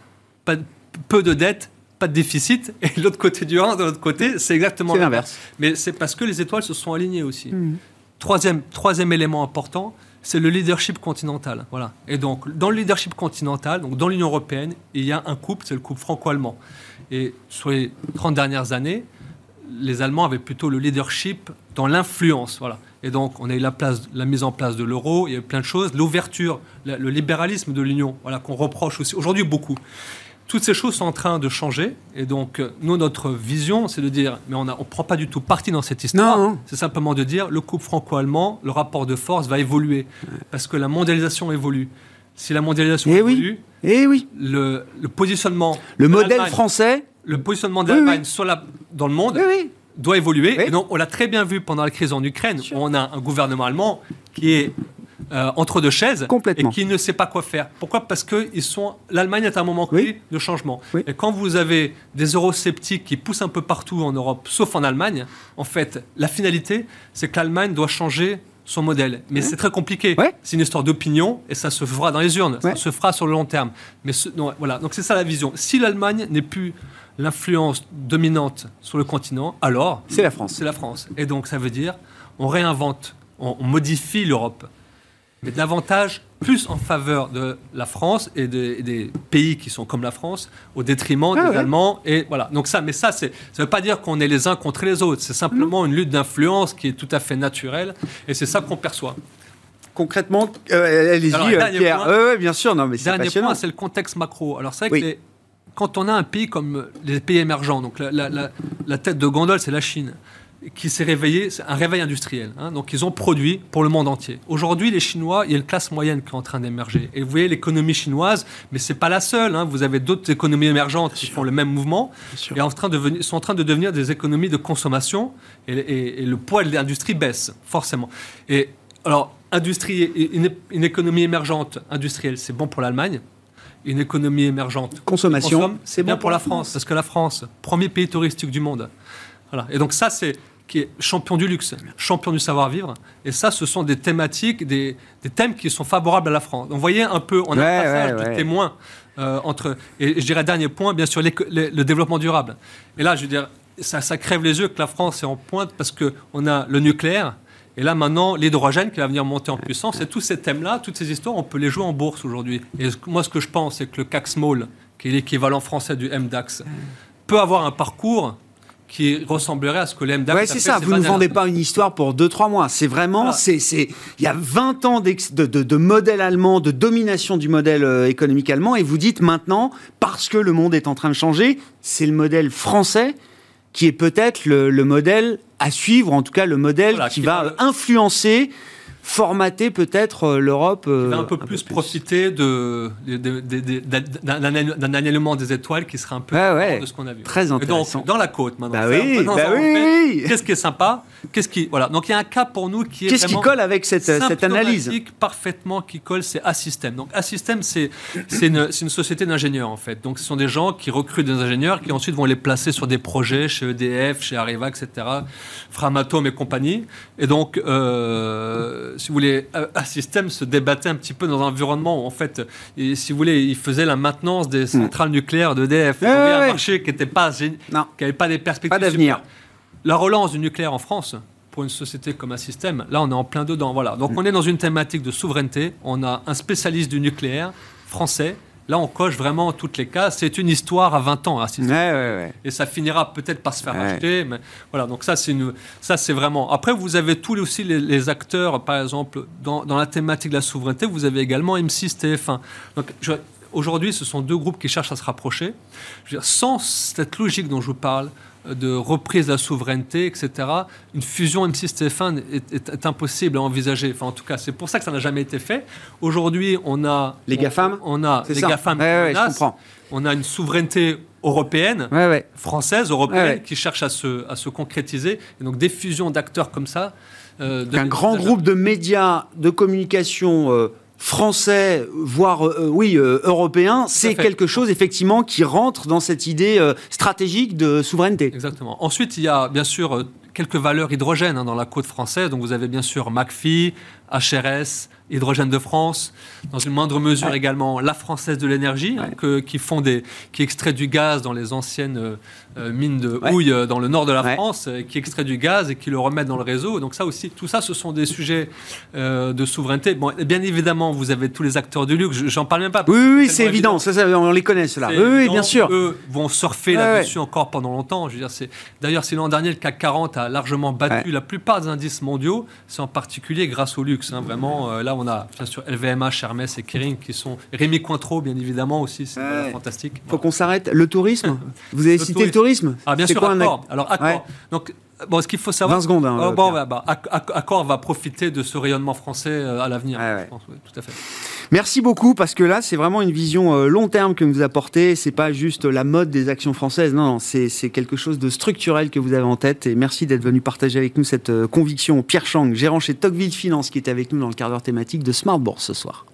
peu de dettes, pas de déficit. Et l'autre côté du 1, de l'autre côté, c'est exactement l'inverse. Mais c'est parce que les étoiles se sont alignées aussi. Mmh. Troisième, troisième élément important, c'est le leadership continental. Voilà. Et donc, dans le leadership continental, donc dans l'Union européenne, il y a un couple, c'est le couple franco-allemand. Et sur les 30 dernières années, les Allemands avaient plutôt le leadership dans l'influence. Voilà. Et donc, on a eu la, place, la mise en place de l'euro, il y a eu plein de choses, l'ouverture, le libéralisme de l'Union, voilà, qu'on reproche aussi aujourd'hui beaucoup. Toutes ces choses sont en train de changer. Et donc, euh, nous, notre vision, c'est de dire, mais on ne prend pas du tout parti dans cette histoire. C'est simplement de dire, le couple franco-allemand, le rapport de force va évoluer. Parce que la mondialisation évolue. Si la mondialisation eh évolue, oui. Eh oui. Le, positionnement... Le modèle français Le positionnement de l'Allemagne dans le monde doit évoluer. Et donc, on l'a très bien vu pendant la crise en Ukraine, où on a un gouvernement allemand qui est euh, entre deux chaises et qui ne sait pas quoi faire. Pourquoi? Parce que ils sont. L'Allemagne est à un moment clé de changement. Et quand vous avez des eurosceptiques qui poussent un peu partout en Europe, sauf en Allemagne, en fait, la finalité, c'est que l'Allemagne doit changer son modèle. Mais c'est très compliqué. C'est une histoire d'opinion et ça se fera dans les urnes. Ça se fera sur le long terme. Mais voilà. Donc c'est ça la vision. Si l'Allemagne n'est plus l'influence dominante sur le continent, alors c'est la France. C'est la France. Et donc ça veut dire on réinvente, on modifie l'Europe mais davantage plus en faveur de la France et, des pays qui sont comme la France, au détriment ah des Allemands. Et voilà. Donc ça, mais ça, ça veut pas dire qu'on est les uns contre les autres. C'est simplement une lutte d'influence qui est tout à fait naturelle, et c'est ça qu'on perçoit. Concrètement, euh, allez-y, euh, Pierre. Point, bien sûr, non, mais c'est Dernier point, c'est le contexte macro. Alors c'est vrai que quand on a un pays comme les pays émergents, donc la tête de gondole, c'est la Chine qui s'est réveillé, c'est un réveil industriel. Hein. donc ils ont produit pour le monde entier. Aujourd'hui, les Chinois, il y a une classe moyenne qui est en train d'émerger. Et vous voyez l'économie chinoise, mais c'est pas la seule. Hein. vous avez d'autres économies émergentes qui font le même mouvement et en train de sont en train de devenir des économies de consommation. Et, le poids de l'industrie baisse forcément. Et alors, industrie, une, une économie émergente industrielle, c'est bon pour l'Allemagne une économie émergente. Consommation, c'est bien pour la France, parce que la France, premier pays touristique du monde. Voilà. Et donc ça, c'est qui est champion du luxe, champion du savoir-vivre. Et ça, ce sont des thématiques, des, des, thèmes qui sont favorables à la France. Donc, vous voyez un peu, on a un passage de témoin euh, entre. Et, je dirais, dernier point, bien sûr, le développement durable. Et là, je veux dire, ça, ça crève les yeux que la France est en pointe parce qu'on a le nucléaire. Et là, maintenant, l'hydrogène qui va venir monter en puissance. Et tous ces thèmes-là, toutes ces histoires, on peut les jouer en bourse aujourd'hui. Et moi, ce que je pense, c'est que le CAC Small, qui est l'équivalent français du MDAX, peut avoir un parcours qui ressemblerait à ce que l'MDAX ouais, c'est ça. Vous ne vendez pas une histoire pour 2-3 mois. C'est vraiment, c'est, c'est, il y a 20 ans de, de, de, modèle allemand, de domination du modèle euh, économique allemand, et vous dites maintenant, parce que le monde est en train de changer, c'est le modèle français qui est peut-être le, le modèle à suivre, en tout cas le modèle qui, va influencer formater peut-être euh, l'Europe. Euh, un peu plus, profiter de, d'un alignement des étoiles qui serait un peu ouais, de ce qu'on a vu. Très intéressant. donc, dans la côte maintenant. Bah oui, bah oui. Qu'est-ce qui est sympa? Qu'est-ce qui voilà Donc il y a un cas pour nous qui est Qu'est-ce qui colle avec cette, cette analyse? Parfaitement qui colle, c'est Assystem. Donc Assystem, c'est c'est une, une, société d'ingénieurs en fait. Donc ce sont des gens qui recrutent des ingénieurs qui ensuite vont les placer sur des projets chez EDF, chez Areva, etc. Framatome et compagnie. Et donc euh, si vous voulez, un système se débattait un petit peu dans un environnement où, en fait, si vous voulez, il faisait la maintenance des centrales nucléaires d'EDF. Ouais, un marché qui n'était pas, qui n'avait pas des perspectives. Pas d'avenir. La relance du nucléaire en France, pour une société comme un système, là, on est en plein dedans. Voilà. Donc, mm. on est dans une thématique de souveraineté. On a un spécialiste du nucléaire français Là, on coche vraiment toutes les cases. C'est une histoire à 20 ans. Hein, Et ça finira peut-être par se faire acheter. Mais voilà, donc ça, c'est une... ça, c'est vraiment. Après, vous avez tous aussi les, acteurs, par exemple, dans, dans, la thématique de la souveraineté, vous avez également M6, TF1. Donc, aujourd'hui, ce sont deux groupes qui cherchent à se rapprocher. Je veux dire, sans cette logique dont je vous parle, de reprise de la souveraineté, etc., une fusion M6-TF1 est, impossible à envisager. Enfin, en tout cas, c'est pour ça que ça n'a jamais été fait. Aujourd'hui, on a... Les GAFAM? On, a les GAFAM On a une souveraineté européenne, française, européenne, qui cherche à se, à se concrétiser. Et donc, des fusions d'acteurs comme ça... Euh, un grand groupe de médias, de communication... Euh, français, voire euh, euh, oui euh, européen, c'est quelque chose effectivement qui rentre dans cette idée stratégique de souveraineté. Exactement. Ensuite, il y a bien sûr quelques valeurs hydrogènes hein, dans la côte française. Donc vous avez bien sûr McPhee, HRS, Hydrogène de France, dans une moindre mesure également la Française de l'énergie, hein, qui font des, qui extrait du gaz dans les anciennes mine de houille euh, dans le nord de la France euh, qui extrait du gaz et qui le remettent dans le réseau. Donc ça aussi, tout ça, ce sont des sujets de souveraineté. Bon, bien évidemment, vous avez tous les acteurs du luxe. J'en parle même pas. Oui, oui, c'est évident. Ça, on les connaît cela. Oui, bien sûr. Eux vont surfer là-dessus encore pendant longtemps. Je veux dire, c'est d'ailleurs, si l'an dernier le CAC 40 a largement battu la plupart des indices mondiaux, c'est en particulier grâce au luxe. Hein. Vraiment, là, on a bien sûr LVMH, Hermès et Kering qui sont Rémi Cointreau, bien évidemment aussi. C'est fantastique. Faut qu'on s'arrête. Le tourisme. Vous avez cité le tourisme ah, bien sûr, Accor. Alors, Accor. Donc, Bon, ce qu'il faut savoir. 20 secondes. Hein, oh, bon, bah, Accor va profiter de ce rayonnement français euh, à l'avenir. tout à fait. Merci beaucoup parce que là, c'est vraiment une vision euh, long terme que vous apportez. C'est pas juste la mode des actions françaises. Non, non c'est quelque chose de structurel que vous avez en tête. Et merci d'être venu partager avec nous cette euh, conviction. Pierre Chang, gérant chez Tocqueville Finance, qui est avec nous dans le quart d'heure thématique de Smart Bourse ce soir.